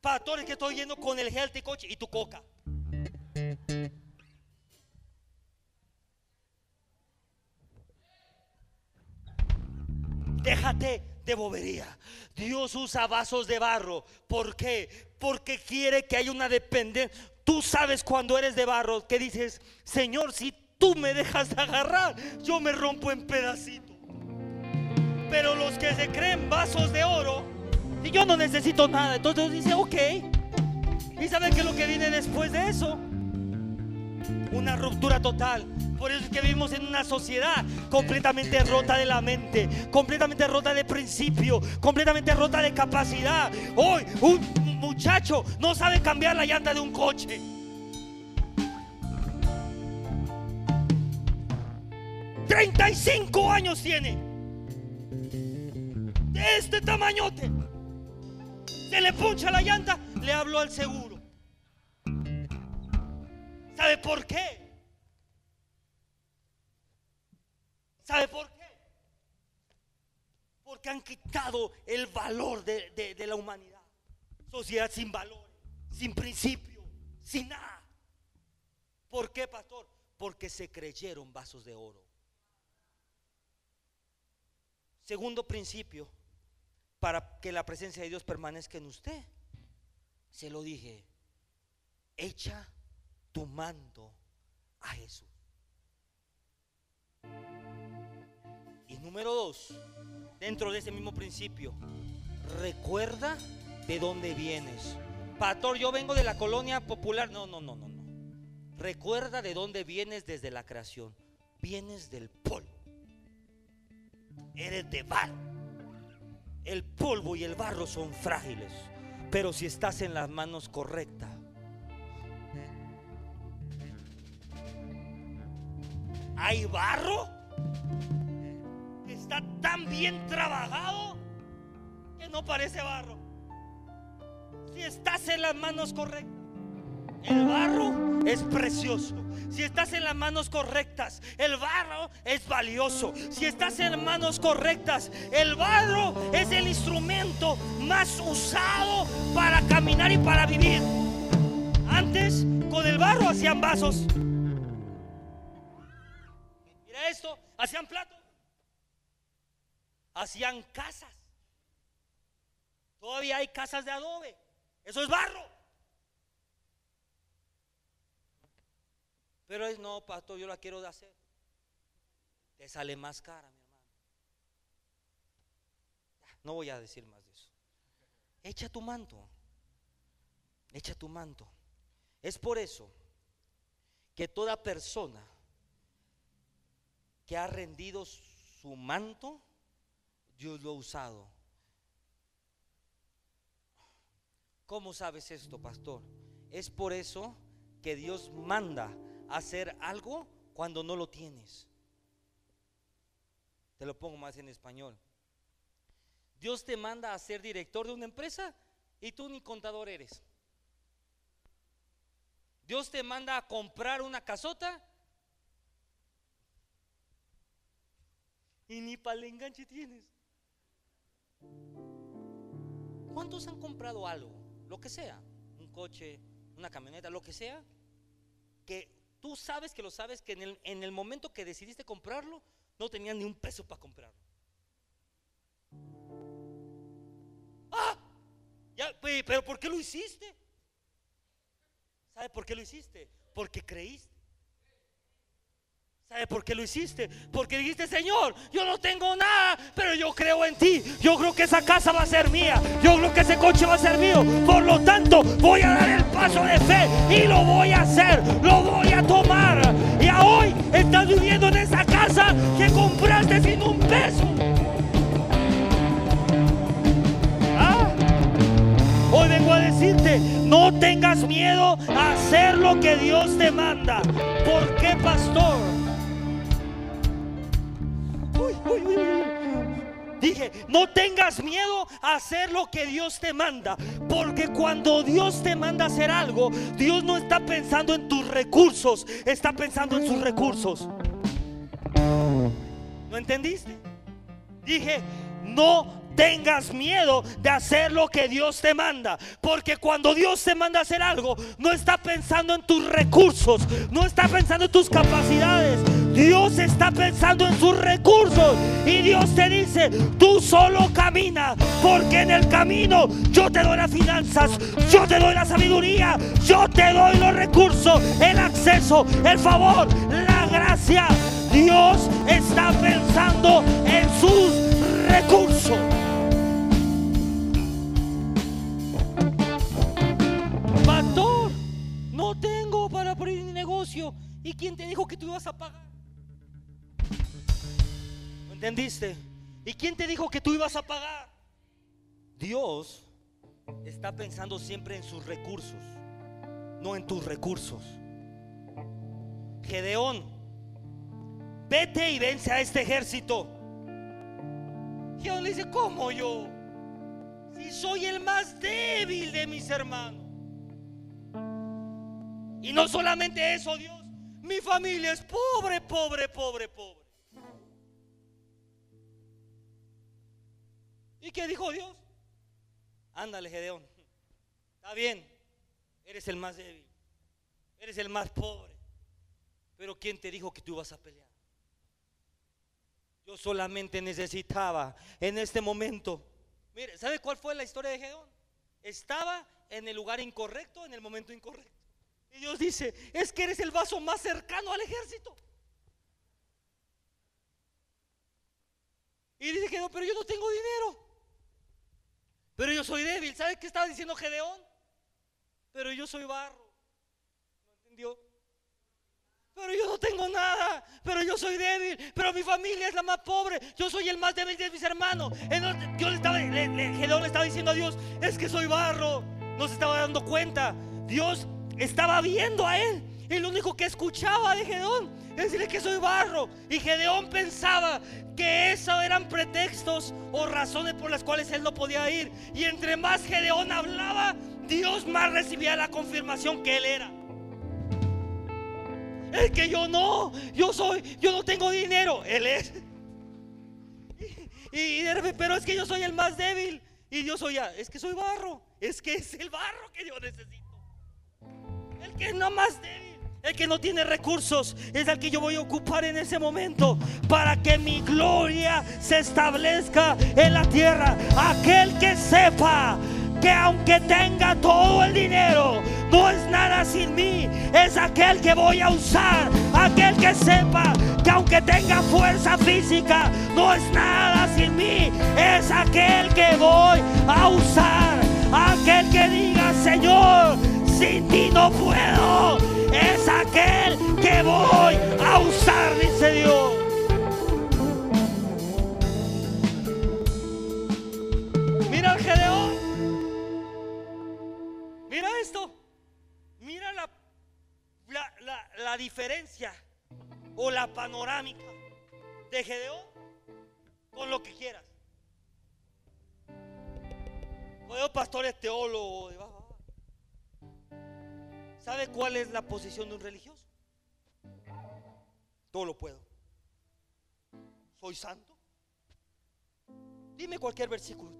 Pastores que estoy yendo con el healthy coach y tu coca. Déjate de bobería. Dios usa vasos de barro. ¿Por qué? Porque quiere que haya una dependencia. Tú sabes cuando eres de barro que dices, Señor, si tú me dejas agarrar, yo me rompo en pedacitos. Pero los que se creen vasos de oro, y yo no necesito nada. Entonces dice, ok. ¿Y saben qué es lo que viene después de eso? Una ruptura total. Por eso es que vivimos en una sociedad completamente rota de la mente, completamente rota de principio, completamente rota de capacidad. Hoy un muchacho no sabe cambiar la llanta de un coche. ¡35 años tiene! De este tamañote se le puncha la llanta, le habló al seguro. ¿Sabe por qué? ¿Sabe por qué? Porque han quitado el valor de, la humanidad. Sociedad sin valor, sin principio, sin nada. ¿Por qué, pastor? Porque se creyeron vasos de oro. Segundo principio, para que la presencia de Dios permanezca en usted. Se lo dije, echa tu manto a Jesús. Y número dos, dentro de ese mismo principio, recuerda de dónde vienes. Pastor, yo vengo de la colonia popular. No, no, no, no, no. Recuerda de dónde vienes desde la creación. Vienes del polvo. Eres de barro el polvo y el barro son frágiles, pero si estás en las manos correctas, hay barro que está tan bien trabajado que no parece barro. Si estás en las manos correctas, el barro es precioso. Si estás en las manos correctas, el barro es valioso. Si estás en manos correctas, el barro es el instrumento más usado para caminar y para vivir. Antes con el barro hacían vasos. Mira esto, hacían platos. Hacían casas. Todavía hay casas de adobe. Eso es barro. Pero es, no, pastor, yo la quiero de hacer. Te sale más cara, mi hermano. No voy a decir más de eso. Echa tu manto. Echa tu manto. Es por eso que toda persona que ha rendido su manto, Dios lo ha usado ¿Cómo sabes esto, pastor? Es por eso que Dios manda hacer algo cuando no lo tienes. Te lo pongo más en español. Dios te manda a ser director de una empresa y tú ni contador eres. Dios te manda a comprar una casota y ni para el enganche tienes. ¿Cuántos han comprado algo? Lo que sea, un coche, una camioneta, lo que sea, que tú sabes que lo sabes, que en el, en el momento que decidiste comprarlo, no tenías ni un peso para comprarlo. ¡Ah! Ya, pero ¿por qué lo hiciste? ¿Sabe por qué lo hiciste? Porque creíste. ¿Sabe por qué lo hiciste? Porque dijiste, Señor, yo no tengo nada, pero yo creo en ti. Yo creo que esa casa va a ser mía. Yo creo que ese coche va a ser mío. Por lo tanto, voy a dar el paso de fe y lo voy a hacer. Lo voy a tomar. Y a hoy estás viviendo en esa casa que compraste sin un peso. ¿Ah? Hoy vengo a decirte, no tengas miedo a hacer lo que Dios te manda. ¿Por qué, pastor? Dije, no tengas miedo a hacer lo que Dios te manda. Porque cuando Dios te manda a hacer algo, Dios no está pensando en tus recursos, está pensando en sus recursos. ¿No entendiste? Dije, no tengas miedo de hacer lo que Dios te manda. Porque cuando Dios te manda a hacer algo, no está pensando en tus recursos, no está pensando en tus capacidades. Dios está pensando en sus recursos. Y Dios te dice, tú solo camina. Porque en el camino yo te doy las finanzas, yo te doy la sabiduría, yo te doy los recursos, el acceso, el favor, la gracia. Dios está pensando en sus recursos. ¿Y quién te dijo que tú ibas a pagar? Entendiste? ¿Y quién te dijo que tú ibas a pagar? Dios está pensando siempre en sus recursos, no en tus recursos. Gedeón, vete y vence a este ejército. Gedeón le dice, ¿cómo yo? Si soy el más débil de mis hermanos. Y no solamente eso, Dios. Mi familia es pobre, pobre, pobre, pobre. ¿Y qué dijo Dios? Ándale, Gedeón. Está bien. Eres el más débil. Eres el más pobre. Pero ¿quién te dijo que tú vas a pelear? Yo solamente necesitaba en este momento. Mire, ¿sabe cuál fue la historia de Gedeón? Estaba en el lugar incorrecto, en el momento incorrecto. Y Dios dice, es que eres el vaso más cercano al ejército. Y dice que pero yo no tengo dinero. Pero yo soy débil. ¿Sabe qué estaba diciendo Gedeón? Pero yo soy barro. ¿No entendió? Pero yo no tengo nada. Pero yo soy débil. Pero mi familia es la más pobre. Yo soy el más débil de mis hermanos. Le estaba, Gedeón le estaba diciendo a Dios, es que soy barro. No se estaba dando cuenta. Dios estaba viendo a él. Y lo único que escuchaba de Gedeón es decirle que soy barro. Y Gedeón pensaba que eso eran pretextos o razones por las cuales él no podía ir. Y entre más Gedeón hablaba, Dios más recibía la confirmación que él era. Es que yo no, yo soy, yo no tengo dinero. Él es. Y, pero es que yo soy el más débil. Y Dios soy ya, es que soy barro. Es que es el barro que yo necesito. El que no más débil, el que no tiene recursos, es el que yo voy a ocupar en ese momento para que mi gloria se establezca en la tierra. Aquel que sepa que aunque tenga todo el dinero, no es nada sin mí. Es aquel que voy a usar. Aquel que sepa que aunque tenga fuerza física, no es nada sin mí. Es aquel que voy a usar. Aquel que diga, Señor, sin ti no puedo aquel que voy a usar, dice Dios. Mira el Gedeón. Mira esto. Mira la, la, la, diferencia o la panorámica de Gedeón con lo que quieras. Puedo pastores teólogos. ¿Sabe cuál es la posición de un religioso? Todo lo puedo. Soy santo. Dime cualquier versículo.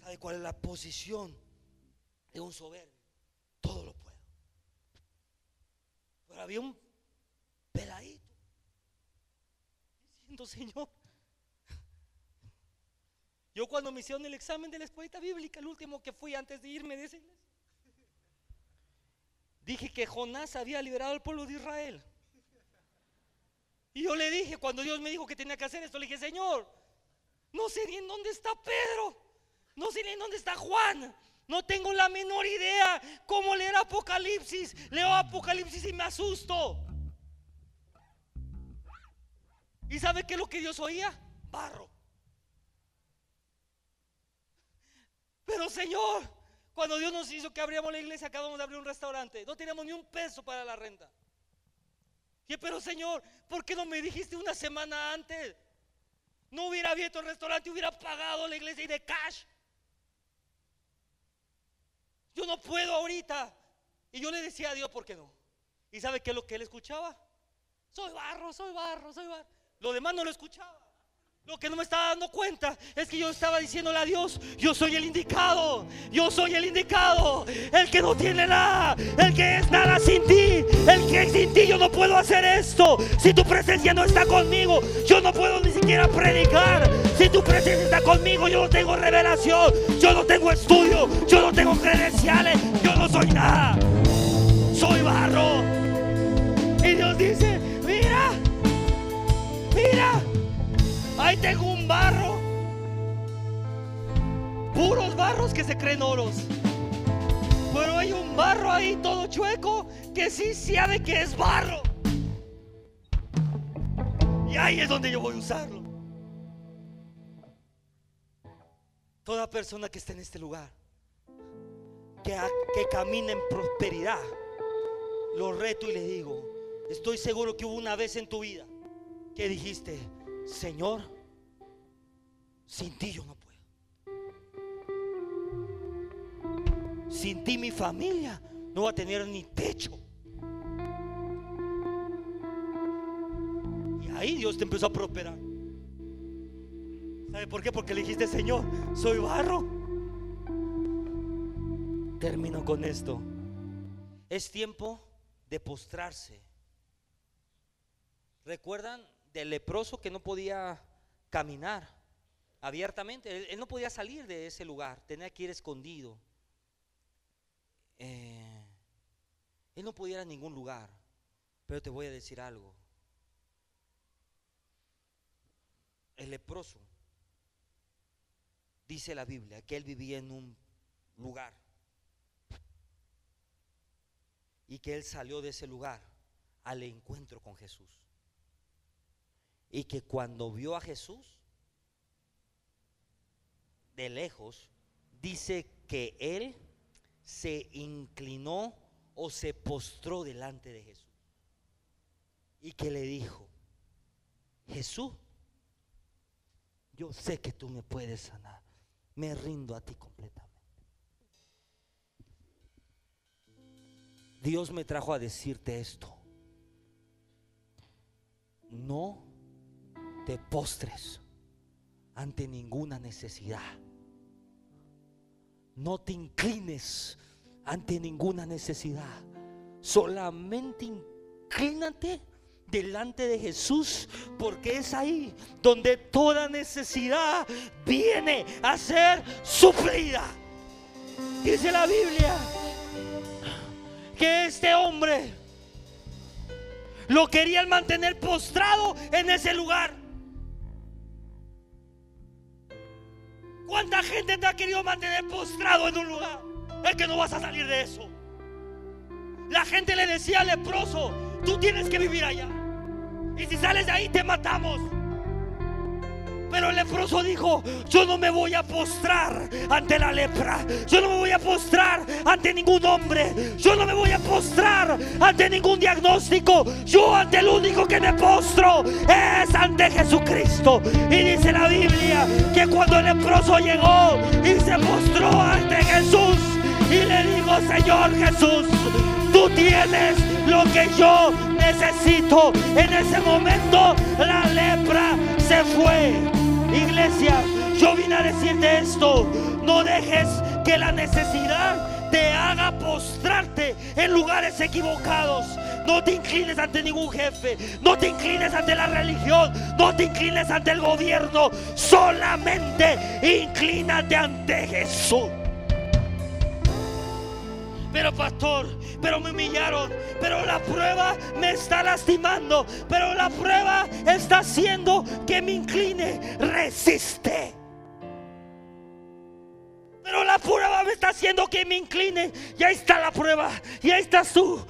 ¿Sabe cuál es la posición de un soberbio? Todo lo puedo. Pero había un peladito diciendo, Señor, yo cuando me hicieron el examen de la escuela bíblica, el último que fui antes de irme de esa iglesia, dije que Jonás había liberado al pueblo de Israel. Y yo le dije, cuando Dios me dijo que tenía que hacer esto, le dije, Señor, no sé ni en dónde está Pedro, no sé ni en dónde está Juan, no tengo la menor idea cómo leer Apocalipsis. Leo Apocalipsis y me asusto. ¿Y sabe qué es lo que Dios oía? Barro. Pero Señor, cuando Dios nos hizo que abríamos la iglesia, acabamos de abrir un restaurante. No teníamos ni un peso para la renta. Y pero Señor, ¿por qué no me dijiste una semana antes? No hubiera abierto el restaurante, hubiera pagado la iglesia y de cash. Yo no puedo ahorita. Y yo le decía a Dios, ¿por qué no? ¿Y sabe qué es lo que él escuchaba? Soy barro, soy barro, soy barro. Lo demás no lo escuchaba. Lo que no me estaba dando cuenta es que yo estaba diciéndole a Dios, yo soy el indicado, yo soy el indicado, el que no tiene nada, el que es nada sin ti, el que sin ti yo no puedo hacer esto. Si tu presencia no está conmigo, yo no puedo ni siquiera predicar. Si tu presencia está conmigo, yo no tengo revelación, yo no tengo estudio, yo no tengo credenciales, yo no soy nada. Soy barro. Ahí tengo un barro. Puros barros que se creen oros. Pero hay un barro ahí todo chueco que sí sabe que es barro. Y ahí es donde yo voy a usarlo. Toda persona que esté en este lugar, que, que camina en prosperidad, lo reto y le digo, estoy seguro que hubo una vez en tu vida que dijiste, Señor, sin ti yo no puedo. Sin ti mi familia no va a tener ni techo. Y ahí Dios te empezó a prosperar. ¿Sabe por qué? Porque le dijiste, Señor, soy barro. Termino con esto. Es tiempo de postrarse. ¿Recuerdan del leproso que no podía caminar abiertamente. Él, no podía salir de ese lugar, tenía que ir escondido. Eh, él no podía ir a ningún lugar. Pero te voy a decir algo. El leproso, dice la Biblia, que él vivía en un lugar. Y que él salió de ese lugar al encuentro con Jesús y que cuando vio a Jesús de lejos, dice que él se inclinó o se postró delante de Jesús. Y que le dijo, Jesús, yo sé que tú me puedes sanar. Me rindo a ti completamente. Dios me trajo a decirte esto. No te postres ante ninguna necesidad. No te inclines ante ninguna necesidad. Solamente inclínate delante de Jesús, porque es ahí donde toda necesidad viene a ser suplida. Dice la Biblia que este hombre lo querían mantener postrado en ese lugar. ¿Cuánta gente te ha querido mantener postrado en un lugar? Es que no vas a salir de eso. La gente le decía al leproso, tú tienes que vivir allá. Y si sales de ahí te matamos. Pero el leproso dijo, yo no me voy a postrar ante la lepra. Yo no me voy a postrar ante ningún hombre. Yo no me voy a postrar ante ningún diagnóstico. Yo ante el único que me postro es ante Jesucristo. Y dice la Biblia que cuando el leproso llegó y se postró ante Jesús y le dijo, Señor Jesús, tú tienes lo que yo necesito. En ese momento la lepra se fue. Iglesia, yo vine a decirte esto. No dejes que la necesidad te haga postrarte en lugares equivocados. No te inclines ante ningún jefe. No te inclines ante la religión. No te inclines ante el gobierno. Solamente inclínate ante Jesús. Pero pastor, pero me humillaron, pero la prueba me está lastimando, pero la prueba está haciendo que me incline. Resiste. Pero la prueba me está haciendo que me incline. Y ahí está la prueba. Y ahí estás tú.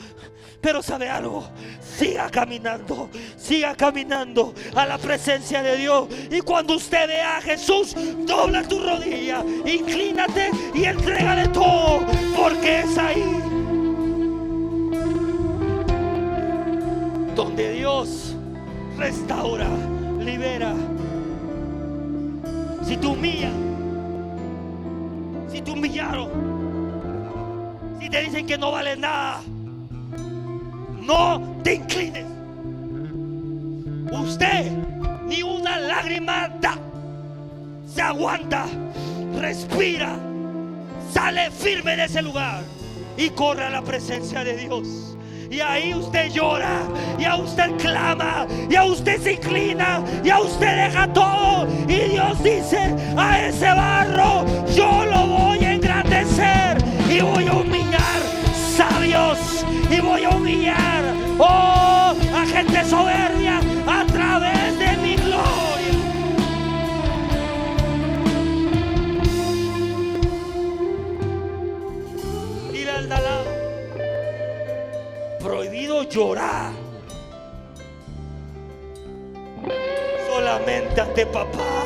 Pero sabe algo, siga caminando, siga caminando a la presencia de Dios. Y cuando usted vea a Jesús, dobla tu rodilla, inclínate y de todo, porque es ahí donde Dios restaura, libera. Si tú humillas, si te humillaron, si te dicen que no vale nada no te inclines. Usted ni una lágrima da. Se aguanta, respira, sale firme de ese lugar y corre a la presencia de Dios. Y ahí usted llora, y a usted clama, y a usted se inclina, y a usted deja todo. Y Dios dice, a ese barro yo lo voy a engrandecer y voy a humillar sabios y voy a humillar, oh, a gente soberbia llorar. Solamente ante papá.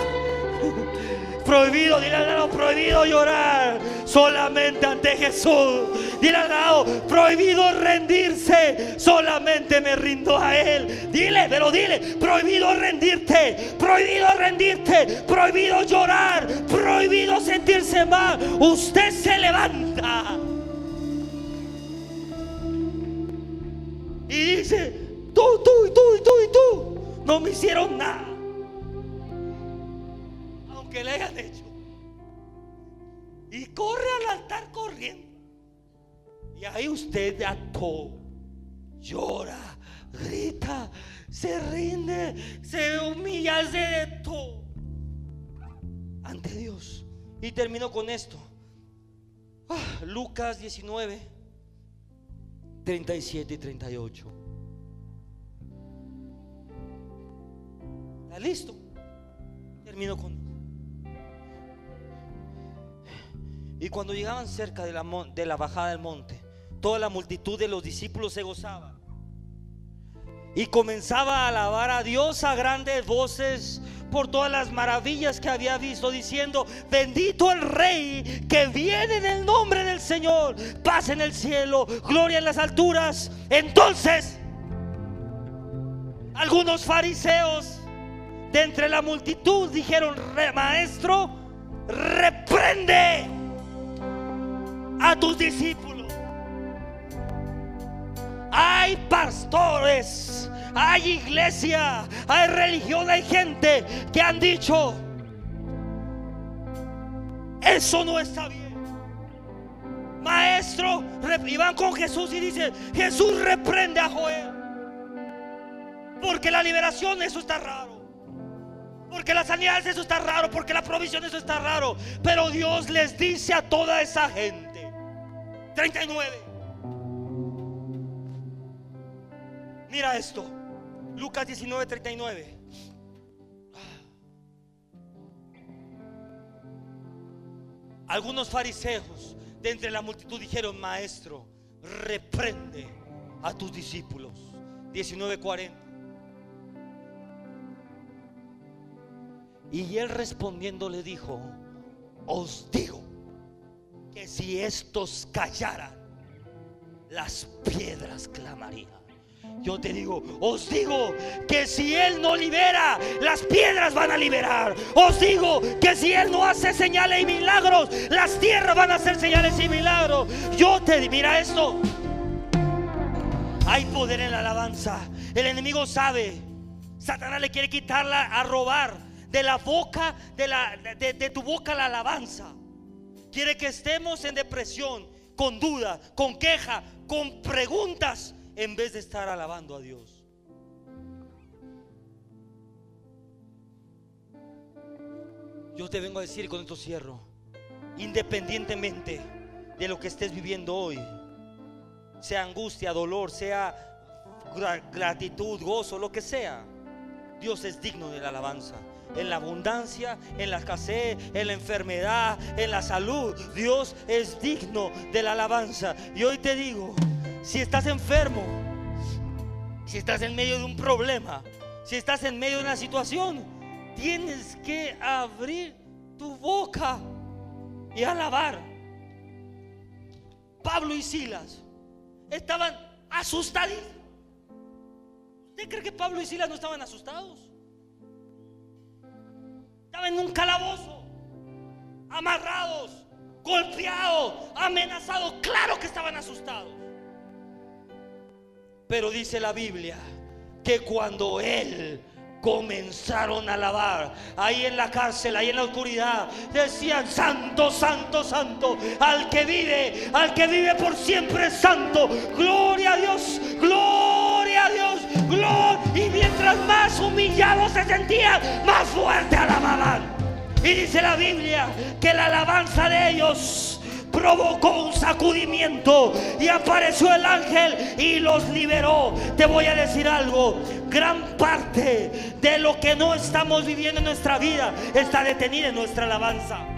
Prohibido, dile al lado, prohibido llorar solamente ante Jesús. Dile al lado, prohibido rendirse, solamente me rindo a Él. Dile, pero dile, prohibido rendirte, prohibido rendirte, prohibido llorar, prohibido sentirse mal. Usted se levanta. Y dice, tú, tú, y tú, y tú, y tú, no me hicieron nada que le hayan hecho. Y corre al altar corriendo. Y ahí usted todo llora, grita, se rinde, se humilla, hace de todo ante Dios. Y termino con esto. Ah, Lucas 19, 37 y 38. ¿Está listo? Termino con Y cuando llegaban cerca de la, de la bajada del monte, toda la multitud de los discípulos se gozaba. Y comenzaba a alabar a Dios a grandes voces por todas las maravillas que había visto, diciendo, bendito el rey que viene en el nombre del Señor, paz en el cielo, gloria en las alturas. Entonces, algunos fariseos de entre la multitud dijeron, maestro, reprende a tus discípulos. Hay pastores, hay iglesia, hay religión, hay gente que han dicho, eso no está bien. Maestro, y van con Jesús y dicen, Jesús reprende a Joel. Porque la liberación, eso está raro. Porque la sanidad, eso está raro. Porque la provisión, eso está raro. Pero Dios les dice a toda esa gente 39. Mira esto. Lucas 19, 39. Algunos fariseos de entre la multitud dijeron, maestro, reprende a tus discípulos. 19:40. Y él respondiendo le dijo, os digo que si estos callaran, las piedras clamarían. Yo te digo, os digo que si Él no libera, las piedras van a liberar. Os digo que si Él no hace señales y milagros, las tierras van a hacer señales y milagros. Yo te mira esto. Hay poder en la alabanza. El enemigo sabe. Satanás le quiere quitarla a robar de la boca, de, la, de, de tu boca la alabanza. Quiere que estemos en depresión, con duda, con queja, con preguntas en vez de estar alabando a Dios. Yo te vengo a decir con esto cierro, independientemente de lo que estés viviendo hoy, sea angustia, dolor, sea gratitud, gozo, lo que sea, Dios es digno de la alabanza. En la abundancia, en la escasez, en la enfermedad, en la salud. Dios es digno de la alabanza. Y hoy te digo, si estás enfermo, si estás en medio de un problema, si estás en medio de una situación, tienes que abrir tu boca y alabar. Pablo y Silas estaban asustados. ¿Usted cree que Pablo y Silas no estaban asustados? Estaban en un calabozo, amarrados, golpeados, amenazados. Claro que estaban asustados. Pero dice la Biblia que cuando él comenzaron a alabar ahí en la cárcel, ahí en la oscuridad, decían santo, santo, santo, al que vive, al que vive por siempre santo, gloria a Dios, gloria a Dios, gloria. Y mientras más humillados se sentían, más fuerte alababan. Y dice la Biblia que la alabanza de ellos provocó un sacudimiento y apareció el ángel y los liberó. Te voy a decir algo, gran parte de lo que no estamos viviendo en nuestra vida está detenida en nuestra alabanza.